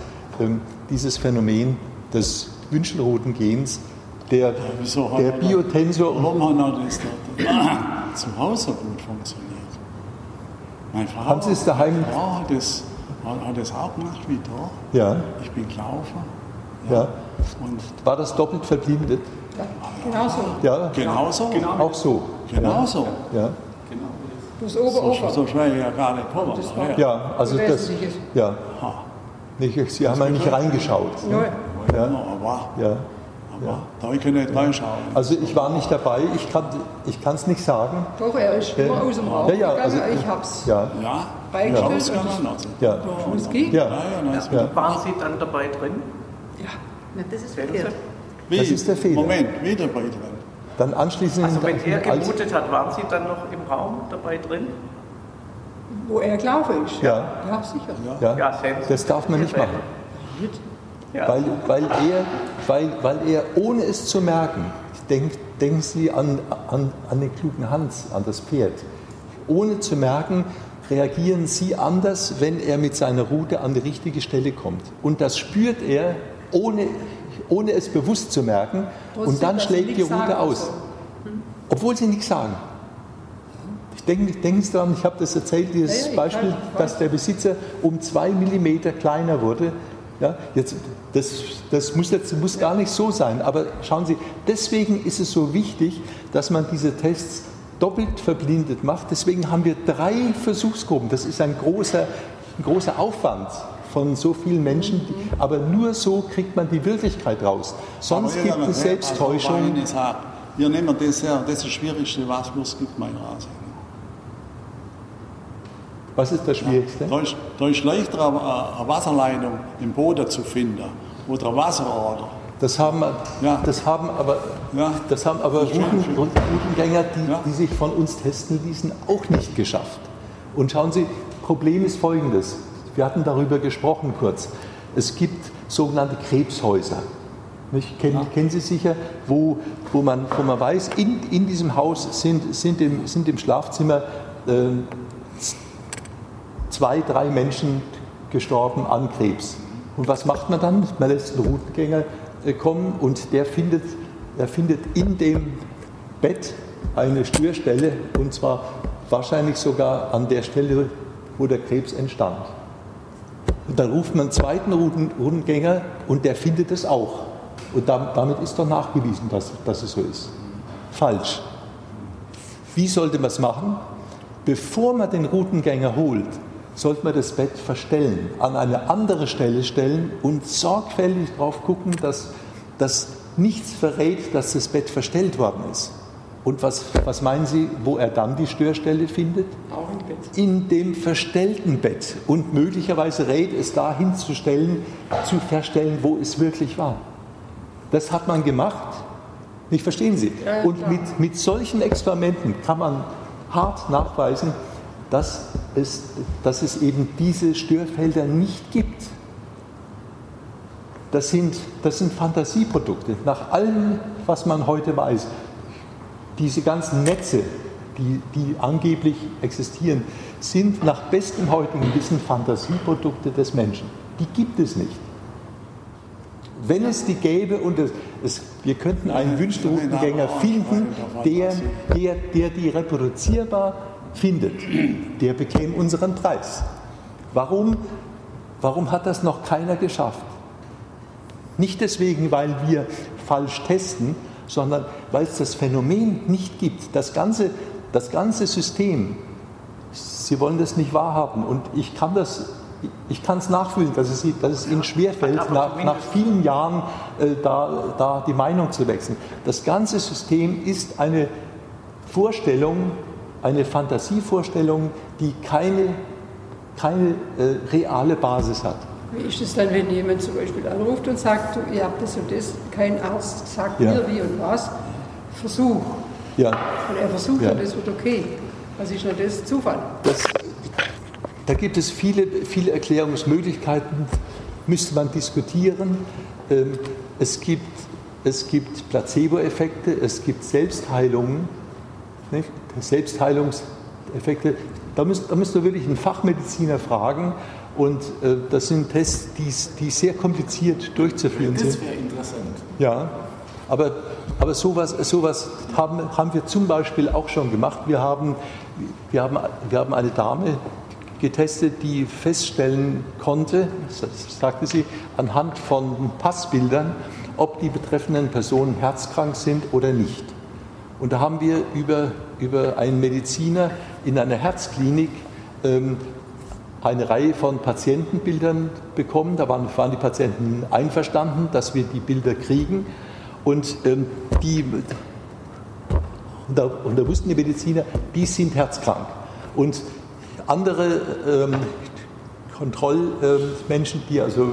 ähm, dieses Phänomen des Wünschelroutengens, der, ja, der Biotensor. Warum hat das zu Hause gut funktioniert? Meine Frau, Haben Sie es daheim? Frau hat das, hat das auch gemacht wie da. Ja. Ich bin gelaufen. Ja. ja. Und War das doppelt verblindet? Ja, genauso. Ja, genauso. Genau. Auch so. Genauso. Ja. Das Oberufer. So, so schwer ja gar nicht kommen. Das Ja, also das. Ja. Nicht, Sie haben ja nicht reingeschaut. Nein. Ja. Aber, Ja. da ich nicht reinschauen. Also ich war nicht dabei, ich kann ich es nicht sagen. Doch, er ist immer Ja. aus dem Raum Ja, ja, gegangen, also- ich hab's Ja. Ja, beigestellt das kann man und also. Ja. ich, es ging. Ja. Ja, ja, Ja. Waren Sie dann dabei drin? Na, das ist verkehrt. Wie? Das ist der Fehler. Moment, wieder bei drin. Dann anschließend. Also wenn er gemutet hat, waren Sie dann noch im Raum dabei drin? Wo er gelaufen ist. Ja. Ja, sicher. Ja, Ja, das darf man nicht machen. Ja. Weil, weil, er, weil, weil er, ohne es zu merken, denk, denken Sie an, an, an den klugen Hans, an das Pferd, ohne zu merken, reagieren Sie anders, wenn er mit seiner Rute an die richtige Stelle kommt. Und das spürt er, ohne, ohne es bewusst zu merken, Trotzdem, und dann schlägt die Rute aus. Obwohl Sie nichts sagen. Ich denke, Sie daran, ich habe das erzählt, dieses Ja, ja, ich Beispiel, ich dass der Besitzer um zwei Millimeter kleiner wurde. Ja, jetzt, das das muss, jetzt, muss gar nicht so sein, aber schauen Sie, deswegen ist es so wichtig, dass man diese Tests doppelt verblindet macht. Deswegen haben wir drei Versuchsgruppen. Das ist ein großer, ein großer Aufwand von so vielen Menschen, die, aber nur so kriegt man die Wirklichkeit raus. Sonst Aber gibt es Selbsttäuschung. Also, eine Sache. Wir nehmen das her, das ist das Schwierigste, was es gibt, mein Rasen. Was ist das Schwierigste? Ist leichter, eine eine Wasserleitung im Boden zu finden oder eine Wasserader. Das haben, das haben aber, das haben aber Routen. Routengänger, die, die sich von uns testen ließen, auch nicht geschafft. Und schauen Sie, Problem ist folgendes. Wir hatten darüber gesprochen kurz. Es gibt sogenannte Krebshäuser. Nicht? Kennen, kennen Sie sicher, wo, wo, man, wo man weiß, in, in diesem Haus sind, sind, im, sind im Schlafzimmer äh, zwei, drei Menschen gestorben an Krebs. Und was macht man dann? Man lässt einen Routengänger äh, kommen und der findet, er findet in dem Bett eine Störstelle und zwar wahrscheinlich sogar an der Stelle, wo der Krebs entstand. Und dann ruft man einen zweiten Routen, Routengänger und der findet es auch. Und da, damit ist doch nachgewiesen, dass, dass es so ist. Falsch. Wie sollte man es machen? Bevor man den Routengänger holt, sollte man das Bett verstellen, an eine andere Stelle stellen und sorgfältig darauf gucken, dass, dass nichts verrät, dass das Bett verstellt worden ist. Und was, was meinen Sie, wo er dann die Störstelle findet? Auch im Bett. In dem verstellten Bett. Und möglicherweise rät es dahin zu stellen, zu verstellen, wo es wirklich war. Das hat man gemacht. Nicht verstehen Sie? Ja, Und mit, mit solchen Experimenten kann man hart nachweisen, dass es, dass es eben diese Störfelder nicht gibt. Das sind, das sind Fantasieprodukte. Nach allem, was man heute weiß, diese ganzen Netze, die, die angeblich existieren, sind nach bestem heutigen Wissen Fantasieprodukte des Menschen. Die gibt es nicht. Wenn es die gäbe und es, es, wir könnten einen Wünschroutengänger finden, der, der, der die reproduzierbar findet, der bekäme unseren Preis. Warum, warum hat das noch keiner geschafft? Nicht deswegen, weil wir falsch testen, sondern weil es das Phänomen nicht gibt. Das ganze, das ganze System, Sie wollen das nicht wahrhaben und ich kann das ich kann es nachfühlen, dass es, dass es Ihnen schwerfällt, nach, nach vielen Jahren äh, da, da die Meinung zu wechseln. Das ganze System ist eine Vorstellung, eine Fantasievorstellung, die keine, keine äh, reale Basis hat. Wie ist es dann, wenn jemand zum Beispiel anruft und sagt, du, ihr habt das und das, kein Arzt sagt Ja. mir wie und was, Versuch. Ja, Und er versucht Ja. und das wird okay. Was ist denn das? Zufall. das, da gibt es viele, viele Erklärungsmöglichkeiten, müsste man diskutieren. Ähm, Es gibt, es gibt Placebo-Effekte, es gibt Selbstheilungen, nicht? Selbstheilungseffekte. Da müsst, da müsst ihr wirklich einen Fachmediziner fragen. Und äh, das sind Tests, die, die sehr kompliziert durchzuführen sind. Das wäre interessant. Ja, aber, aber sowas, sowas haben, haben wir zum Beispiel auch schon gemacht. Wir haben, wir, haben, wir haben eine Dame getestet, die feststellen konnte, sagte sie, anhand von Passbildern, ob die betreffenden Personen herzkrank sind oder nicht. Und da haben wir über, über einen Mediziner in einer Herzklinik ähm, eine Reihe von Patientenbildern bekommen. Da waren, waren, die Patienten einverstanden, dass wir die Bilder kriegen. Und, ähm, die, und, da, und da wussten die Mediziner, die sind herzkrank. Und andere ähm, Kontrollmenschen, die also, äh,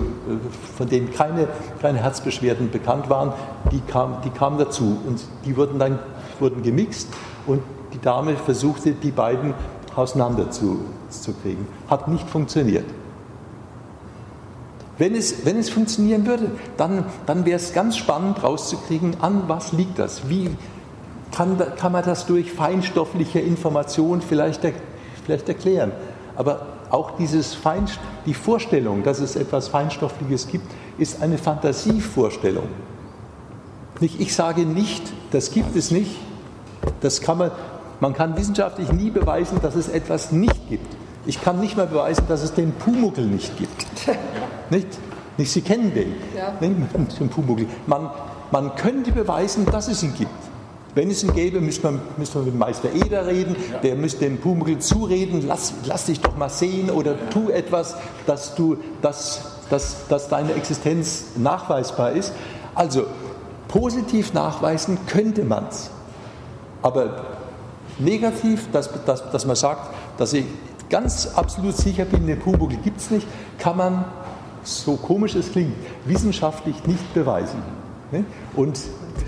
von denen keine, keine Herzbeschwerden bekannt waren, die, kam, die kamen dazu. Und die wurden dann wurden gemixt und die Dame versuchte, die beiden auseinander zu, zu kriegen. Hat nicht funktioniert. Wenn es, wenn es funktionieren würde, dann, dann wäre es ganz spannend rauszukriegen, an was liegt das? Wie kann, kann man das durch feinstoffliche Information vielleicht, vielleicht erklären? Aber auch dieses Fein, die Vorstellung, dass es etwas Feinstoffliches gibt, ist eine Fantasievorstellung. Ich sage nicht, das gibt es nicht. Das kann man, man kann wissenschaftlich nie beweisen, dass es etwas nicht gibt. Ich kann nicht mal beweisen, dass es den Pumuckel nicht gibt. Nicht? nicht Sie kennen den. Ja. Den Pumuckel. Man, man könnte beweisen, dass es ihn gibt. Wenn es ihn gäbe, müsste man, müsste man mit Meister Eder reden, der müsste dem Pumuckl zureden, lass, lass dich doch mal sehen oder tu etwas, dass, du, dass, dass, dass deine Existenz nachweisbar ist. Also positiv nachweisen könnte man es, aber negativ, dass, dass, dass man sagt, dass ich ganz absolut sicher bin, den Pumuckl gibt es nicht, kann man, so komisch es klingt, wissenschaftlich nicht beweisen. Ne? Und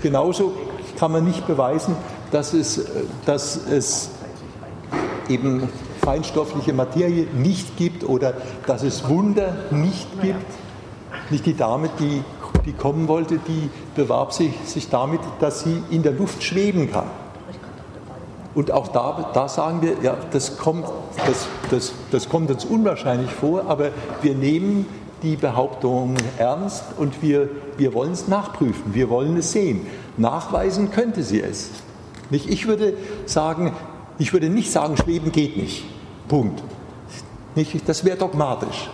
genauso kann man nicht beweisen, dass es, dass es eben feinstoffliche Materie nicht gibt oder dass es Wunder nicht gibt. Nicht die Dame, die, die kommen wollte, die bewarb sich, sich damit, dass sie in der Luft schweben kann. Und auch da, da sagen wir, ja, das kommt, das, das, das kommt uns unwahrscheinlich vor, aber wir nehmen die Behauptung ernst und wir, wir wollen es nachprüfen, wir wollen es sehen. Nachweisen könnte sie es. Nicht? Ich würde sagen, ich würde nicht sagen, Schweben geht nicht. Punkt. Nicht? Das wäre dogmatisch.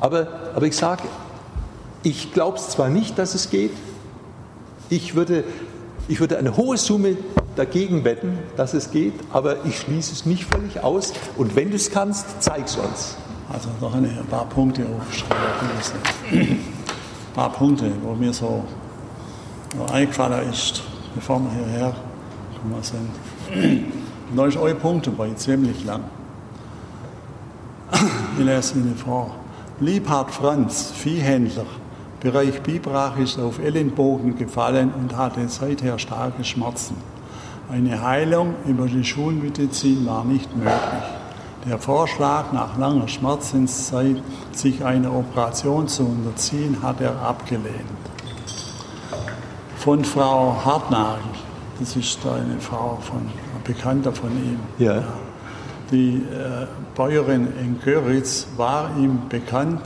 Aber, aber ich sage, ich glaube zwar nicht, dass es geht, ich würde, ich würde eine hohe Summe dagegen wetten, dass es geht, aber ich schließe es nicht völlig aus. Und wenn du es kannst, zeig es uns. Also noch ein paar Punkte aufschreiben. Ein paar Punkte, wo mir so eingefallen ist, bevor wir hierher gekommen sind. Da ist eure Punkte bei ziemlich lang. Ich lese Ihnen vor. Liebhard Franz, Viehhändler, Bereich Bibrach ist auf Ellenbogen gefallen und hatte seither starke Schmerzen. Eine Heilung über die Schulmedizin war nicht möglich. Der Vorschlag, nach langer Schmerzenszeit sich einer Operation zu unterziehen, hat er abgelehnt von Frau Hartnagel. Das ist eine Frau von ein Bekannter von ihm. Ja. Die äh, Bäuerin in Göritz war ihm bekannt,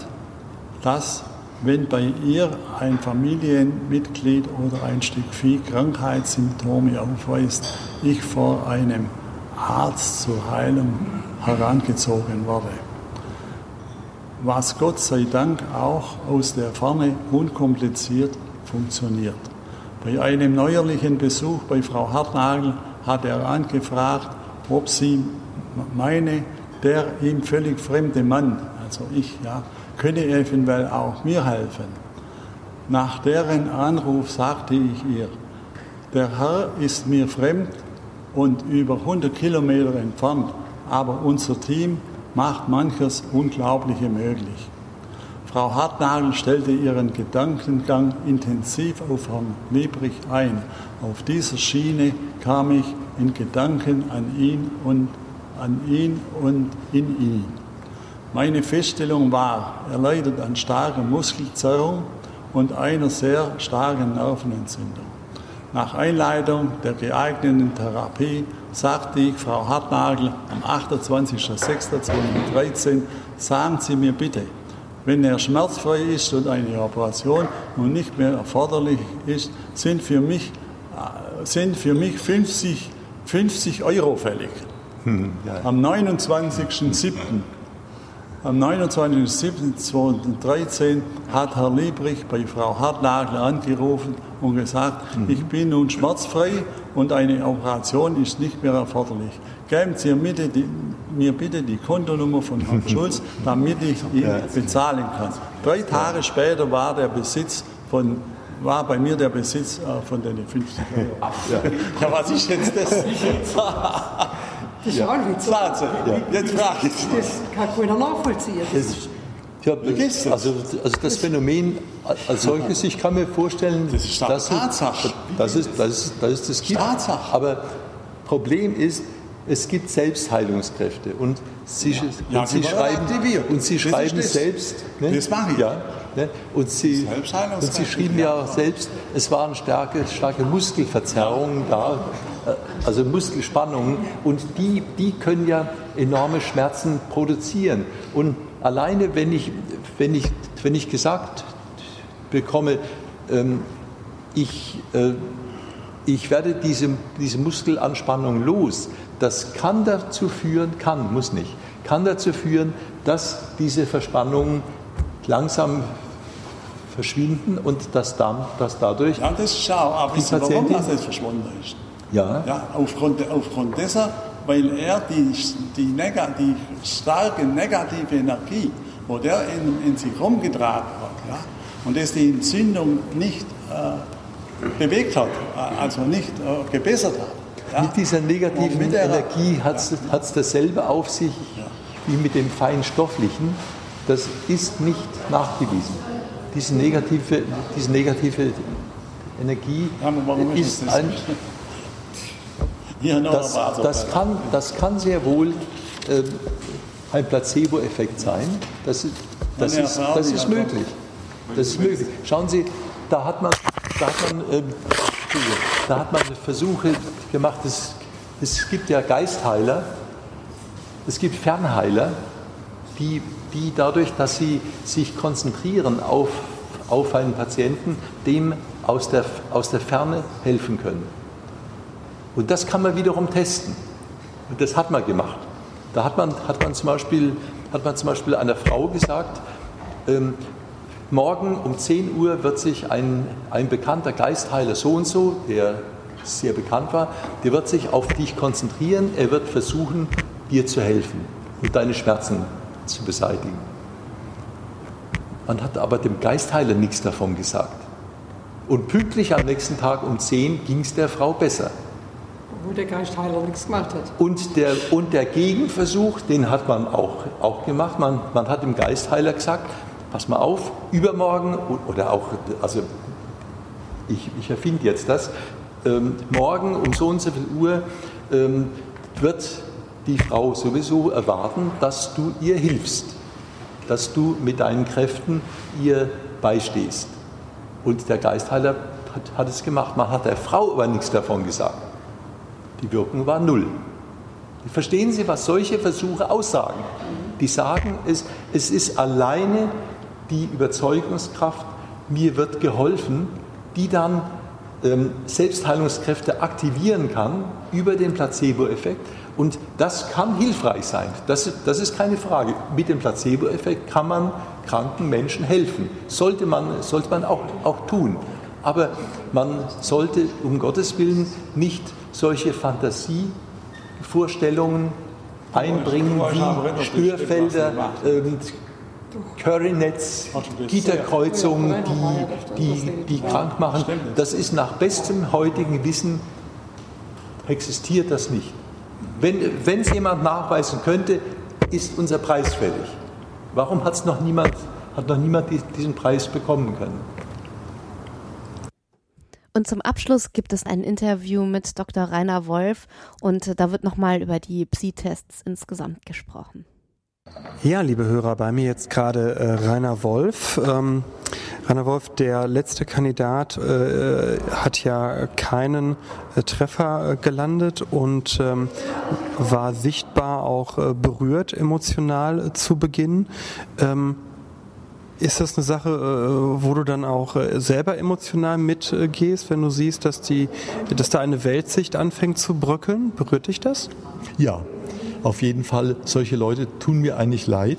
dass wenn bei ihr ein Familienmitglied oder ein Stück Vieh Krankheitssymptome aufweist, ich vor einem Arzt zur Heilung herangezogen werde. Was Gott sei Dank auch aus der Ferne unkompliziert funktioniert. Bei einem neuerlichen Besuch bei Frau Hartnagel hat er angefragt, ob sie meine, der ihm völlig fremde Mann, also ich, ja, könne eventuell auch mir helfen. Nach deren Anruf sagte ich ihr, der Herr ist mir fremd und über 100 Kilometer entfernt, aber unser Team macht manches Unglaubliche möglich. Frau Hartnagel stellte ihren Gedankengang intensiv auf Herrn Liebrich ein. Auf dieser Schiene kam ich in Gedanken an ihn und an ihn und in ihn. Meine Feststellung war, er leidet an starker Muskelzerrung und einer sehr starken Nervenentzündung. Nach Einleitung der geeigneten Therapie sagte ich Frau Hartnagel am 28.06.2013, sagen Sie mir bitte, wenn er schmerzfrei ist und eine Operation nun nicht mehr erforderlich ist, sind für mich, äh, sind für mich 50, 50 Euro fällig. Hm, ja. Am 29.07. Am 29.07.2013 hat Herr Liebrich bei Frau Hartnagel angerufen und gesagt, mhm. ich bin nun schmerzfrei und eine Operation ist nicht mehr erforderlich. geben Sie mir bitte die, mir bitte die Kontonummer von Herrn Schulz, damit ich ihn bezahlen kann. Drei Tage später war der Besitz von war bei mir der Besitz äh, von den 50 Euro. Ja. ja, was ist jetzt das? Das ist ja. auch ein Witz. Wahnsinn. Ja. Jetzt frage ich. Das kann keiner nachvollziehen. Das, ja, also, also das Phänomen als solches, ich kann mir vorstellen, das ist dass Tatsache. Das ist, das ist, das ist das gibt. Tatsache. Aber Problem ist, es gibt Selbstheilungskräfte und Sie, ja, und Sie schreiben, und Sie schreiben selbst. Ne? Das mache ich. Ja, ne? und, Sie, und Sie schrieben ja selbst, es waren starke, starke Muskelverzerrungen da, äh, also Muskelspannungen und die, die können ja enorme Schmerzen produzieren. Und alleine, wenn ich, wenn ich, wenn ich gesagt bekomme, ähm, ich, äh, ich werde diese, diese Muskelanspannung los, das kann dazu führen, kann, muss nicht, kann dazu führen, dass diese Verspannungen langsam verschwinden und dass, dann, dass dadurch. Ja, das ist schau, aber wissen, warum das jetzt verschwunden ist? Ja. ja aufgrund, aufgrund dessen, weil er die, die, die starke negative Energie, wo der in, in sich rumgetragen hat, ja, und das die Entzündung nicht äh, bewegt hat, äh, also nicht äh, gebessert hat. Ja. Mit dieser negativen mit Energie hat es ja. dasselbe auf sich wie mit dem feinstofflichen. Das ist nicht nachgewiesen. Diese negative, diese negative Energie ist ein, das, das, kann, das kann sehr wohl äh, ein Placebo-Effekt sein. Das, ist, das, ist, das ist möglich. Das ist möglich. Schauen Sie, da hat man, da hat man, äh, da hat man Versuche gemacht. Es, es gibt ja Geistheiler, es gibt Fernheiler, die, die dadurch, dass sie sich konzentrieren auf, auf einen Patienten, dem aus der, aus der Ferne helfen können. Und das kann man wiederum testen. Und das hat man gemacht. Da hat man, hat man, zum, Beispiel, hat man zum Beispiel einer Frau gesagt, ähm, morgen um 10 Uhr wird sich ein, ein bekannter Geistheiler so und so, der sehr bekannt war, der wird sich auf dich konzentrieren, er wird versuchen, dir zu helfen und deine Schmerzen zu beseitigen. Man hat aber dem Geistheiler nichts davon gesagt. Und pünktlich am nächsten Tag um 10 ging es der Frau besser wo der Geistheiler nichts gemacht hat. Und der, und der Gegenversuch, den hat man auch, auch gemacht. Man, man hat dem Geistheiler gesagt, pass mal auf, übermorgen oder auch, also ich, ich erfinde jetzt das, ähm, morgen um so und so viel Uhr ähm, wird die Frau sowieso erwarten, dass du ihr hilfst, dass du mit deinen Kräften ihr beistehst. Und der Geistheiler hat, hat es gemacht. Man hat der Frau aber nichts davon gesagt. Die Wirkung war null. Verstehen Sie, was solche Versuche aussagen? Die sagen, es, es ist alleine die Überzeugungskraft, mir wird geholfen, die dann ähm, Selbstheilungskräfte aktivieren kann über den Placebo-Effekt. Und das kann hilfreich sein. Das, das ist keine Frage. Mit dem Placebo-Effekt kann man kranken Menschen helfen. Sollte man, sollte man auch, auch tun. Aber man sollte um Gottes Willen nicht solche Fantasievorstellungen einbringen wie Störfelder, ähm, Currynets, Gitterkreuzungen, die, die, die krank machen. Das ist nach bestem heutigen Wissen, existiert das nicht. Wenn es jemand nachweisen könnte, ist unser Preis fällig. Warum hat's noch niemand, hat noch niemand diesen Preis bekommen können? Und zum Abschluss gibt es ein Interview mit Dr. Rainer Wolf und da wird nochmal über die Psi-Tests insgesamt gesprochen. Ja, liebe Hörer, bei mir jetzt gerade äh, Rainer Wolf. Ähm, Rainer Wolf, der letzte Kandidat, äh, hat ja keinen äh, Treffer äh, gelandet und ähm, war sichtbar auch äh, berührt emotional äh, zu Beginn. Ähm, ist das eine Sache, wo du dann auch selber emotional mitgehst, wenn du siehst, dass, die, dass da eine Weltsicht anfängt zu bröckeln? Berührt dich das? Ja, auf jeden Fall. Solche Leute tun mir eigentlich leid.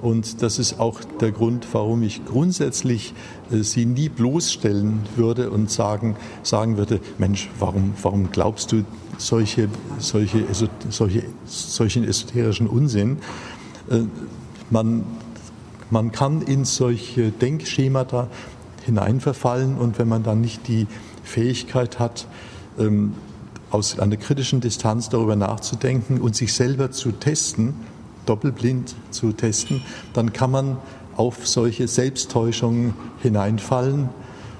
Und das ist auch der Grund, warum ich grundsätzlich äh, sie nie bloßstellen würde und sagen, sagen würde, Mensch, warum, warum glaubst du, solche, solche, solche, solchen esoterischen Unsinn. Äh, man, man kann in solche Denkschemata hineinverfallen und wenn man dann nicht die Fähigkeit hat, ähm, aus einer kritischen Distanz darüber nachzudenken und sich selber zu testen, doppelblind zu testen, dann kann man auf solche Selbsttäuschungen hineinfallen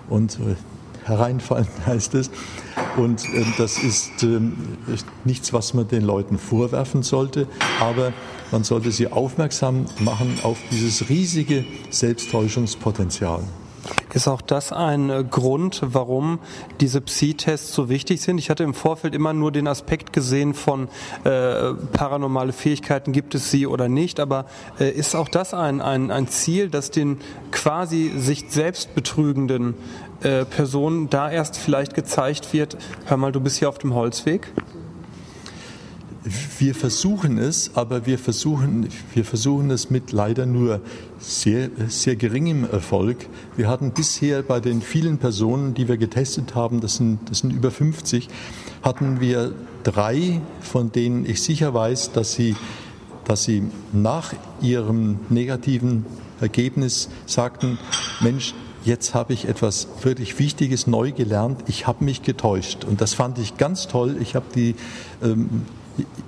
und äh, hereinfallen heißt es. Und äh, das ist äh, nichts, was man den Leuten vorwerfen sollte, aber man sollte sie aufmerksam machen auf dieses riesige Selbsttäuschungspotenzial. Ist auch das ein äh, Grund, warum diese Psi-Tests so wichtig sind? Ich hatte im Vorfeld immer nur den Aspekt gesehen von äh, paranormale Fähigkeiten, gibt es sie oder nicht, aber äh, ist auch das ein, ein, ein Ziel, dass den quasi sich selbst betrügenden äh, Personen da erst vielleicht gezeigt wird, hör mal, du bist hier auf dem Holzweg? Wir versuchen es, aber wir versuchen, wir versuchen es mit leider nur sehr, sehr geringem Erfolg. Wir hatten bisher bei den vielen Personen, die wir getestet haben, das sind, das sind über 50, hatten wir drei, von denen ich sicher weiß, dass sie, dass sie nach ihrem negativen Ergebnis sagten, Mensch, jetzt habe ich etwas wirklich Wichtiges neu gelernt, ich habe mich getäuscht. Und das fand ich ganz toll. Ich habe die ähm,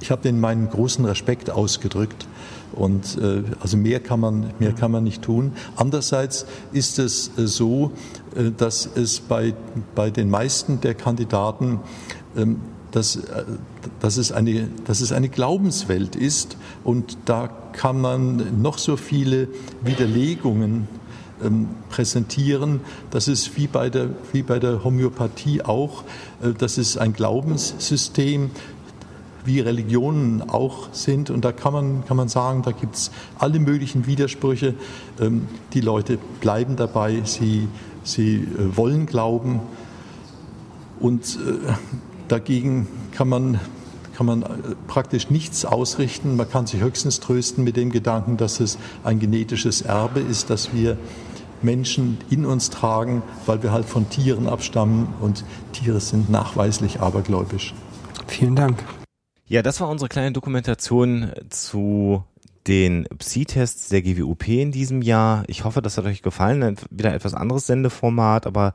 ich habe denen meinen großen Respekt ausgedrückt. Und äh, also mehr kann man mehr kann man nicht tun. Andererseits ist es äh, so, äh, dass es bei bei den meisten der Kandidaten ähm, dass, äh, dass, es eine, dass es eine Glaubenswelt ist und da kann man noch so viele Widerlegungen ähm, präsentieren. Das ist wie bei der, wie bei der Homöopathie auch. Das ist ein Glaubenssystem, wie Religionen auch sind. Und da kann man, kann man sagen, da gibt es alle möglichen Widersprüche. Ähm, die Leute bleiben dabei, sie, sie äh, wollen glauben. Und äh, dagegen kann man, kann man äh, praktisch nichts ausrichten. Man kann sich höchstens trösten mit dem Gedanken, dass es ein genetisches Erbe ist, dass wir Menschen in uns tragen, weil wir halt von Tieren abstammen und Tiere sind nachweislich abergläubisch. Vielen Dank. Ja, das war unsere kleine Dokumentation zu den Psi-Tests der GWUP in diesem Jahr. Ich hoffe, das hat euch gefallen. Wieder etwas anderes Sendeformat, aber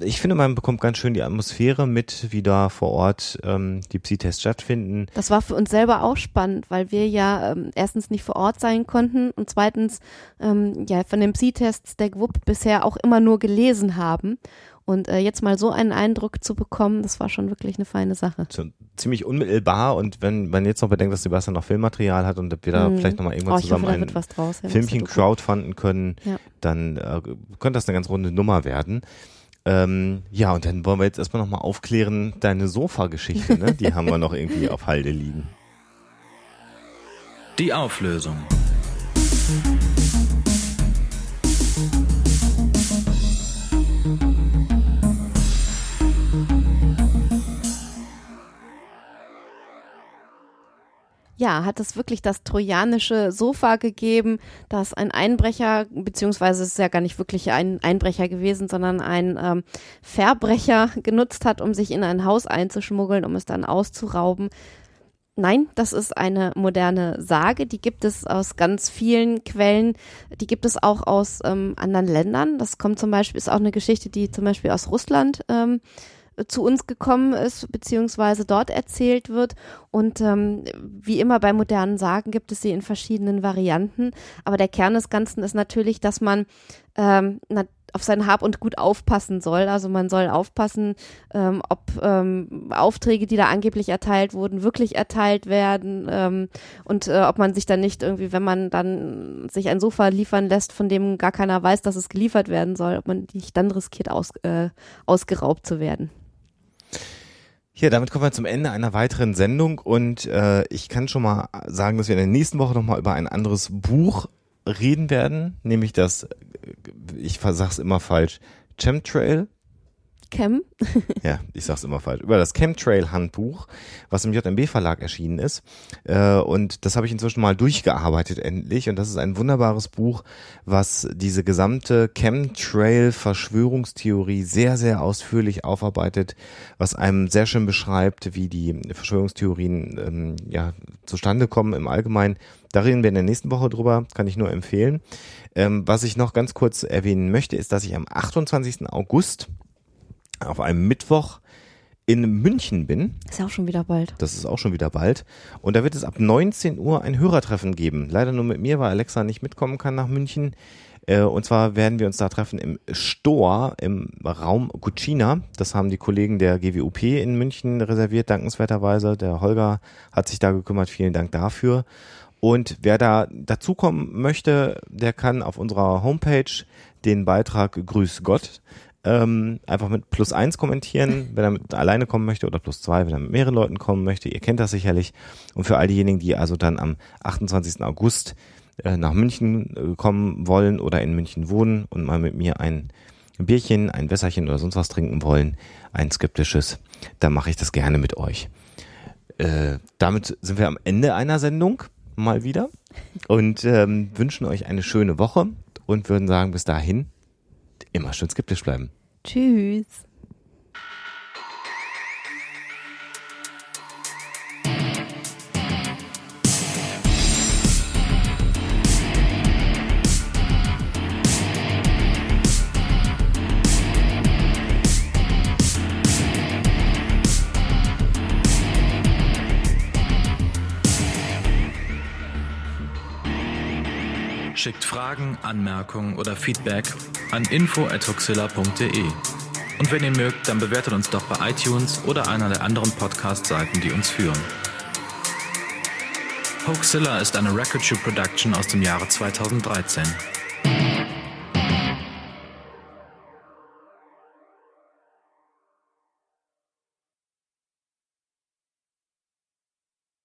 ich finde, man bekommt ganz schön die Atmosphäre mit, wie da vor Ort ähm, die Psi-Tests stattfinden. Das war für uns selber auch spannend, weil wir ja ähm, erstens nicht vor Ort sein konnten und zweitens ähm, ja von den Psi-Tests der GWUP bisher auch immer nur gelesen haben. Und äh, jetzt mal so einen Eindruck zu bekommen, das war schon wirklich eine feine Sache. So, ziemlich unmittelbar und wenn man jetzt noch bedenkt, dass Sebastian noch Filmmaterial hat und wir da mhm. vielleicht nochmal irgendwann oh, zusammen hoffe, ein draus, ja, Filmchen crowdfunden können, ja. dann äh, könnte das eine ganz runde Nummer werden. Ähm, ja, und dann wollen wir jetzt erstmal nochmal aufklären, deine Sofa-Geschichte, ne? die haben wir noch irgendwie auf Halde liegen. Die Auflösung. Ja, hat es wirklich das trojanische Sofa gegeben, das ein Einbrecher, beziehungsweise es ist ja gar nicht wirklich ein Einbrecher gewesen, sondern ein ähm, Verbrecher genutzt hat, um sich in ein Haus einzuschmuggeln, um es dann auszurauben. Nein, das ist eine moderne Sage, die gibt es aus ganz vielen Quellen, die gibt es auch aus ähm, anderen Ländern. Das kommt zum Beispiel, ist auch eine Geschichte, die zum Beispiel aus Russland ähm, zu uns gekommen ist, beziehungsweise dort erzählt wird. Und ähm, wie immer bei modernen Sagen gibt es sie in verschiedenen Varianten. Aber der Kern des Ganzen ist natürlich, dass man ähm, auf sein Hab und Gut aufpassen soll. Also man soll aufpassen, ähm, ob ähm, Aufträge, die da angeblich erteilt wurden, wirklich erteilt werden ähm, und äh, ob man sich dann nicht irgendwie, wenn man dann sich ein Sofa liefern lässt, von dem gar keiner weiß, dass es geliefert werden soll, ob man nicht dann riskiert, aus, äh, ausgeraubt zu werden. Ja, damit kommen wir zum Ende einer weiteren Sendung und äh, ich kann schon mal sagen, dass wir in der nächsten Woche nochmal über ein anderes Buch reden werden, nämlich das, äh, ich versag's immer falsch, Chemtrail. Chem. ja, ich sag's immer falsch. Über das Chemtrail-Handbuch, was im JMB-Verlag erschienen ist. Äh, und das habe ich inzwischen mal durchgearbeitet endlich. Und das ist ein wunderbares Buch, was diese gesamte Chemtrail-Verschwörungstheorie sehr, sehr ausführlich aufarbeitet, was einem sehr schön beschreibt, wie die Verschwörungstheorien ähm, ja, zustande kommen im Allgemeinen. Da reden wir in der nächsten Woche drüber, kann ich nur empfehlen. Ähm, was ich noch ganz kurz erwähnen möchte, ist, dass ich am 28. August auf einem Mittwoch in München bin. Ist ja auch schon wieder bald. Das ist auch schon wieder bald. Und da wird es ab 19 Uhr ein Hörertreffen geben. Leider nur mit mir, weil Alexa nicht mitkommen kann nach München. Äh, und zwar werden wir uns da treffen im Stor im Raum Cucina. Das haben die Kollegen der GWUP in München reserviert, dankenswerterweise. Der Holger hat sich da gekümmert. Vielen Dank dafür. Und wer da dazukommen möchte, der kann auf unserer Homepage den Beitrag Grüß Gott ähm, einfach mit plus eins kommentieren, wenn er mit alleine kommen möchte oder plus zwei, wenn er mit mehreren Leuten kommen möchte. Ihr kennt das sicherlich. Und für all diejenigen, die also dann am 28. August äh, nach München äh, kommen wollen oder in München wohnen und mal mit mir ein Bierchen, ein Wässerchen oder sonst was trinken wollen, ein skeptisches, dann mache ich das gerne mit euch. Äh, damit sind wir am Ende einer Sendung mal wieder und ähm, wünschen euch eine schöne Woche und würden sagen, bis dahin immer schön skeptisch bleiben. Tschüss. Schickt Fragen, Anmerkungen oder Feedback an info@huxilla.de. Und wenn ihr mögt, dann bewertet uns doch bei iTunes oder einer der anderen Podcast-Seiten, die uns führen. Hoaxilla ist eine Record Shoe Production aus dem Jahre 2013.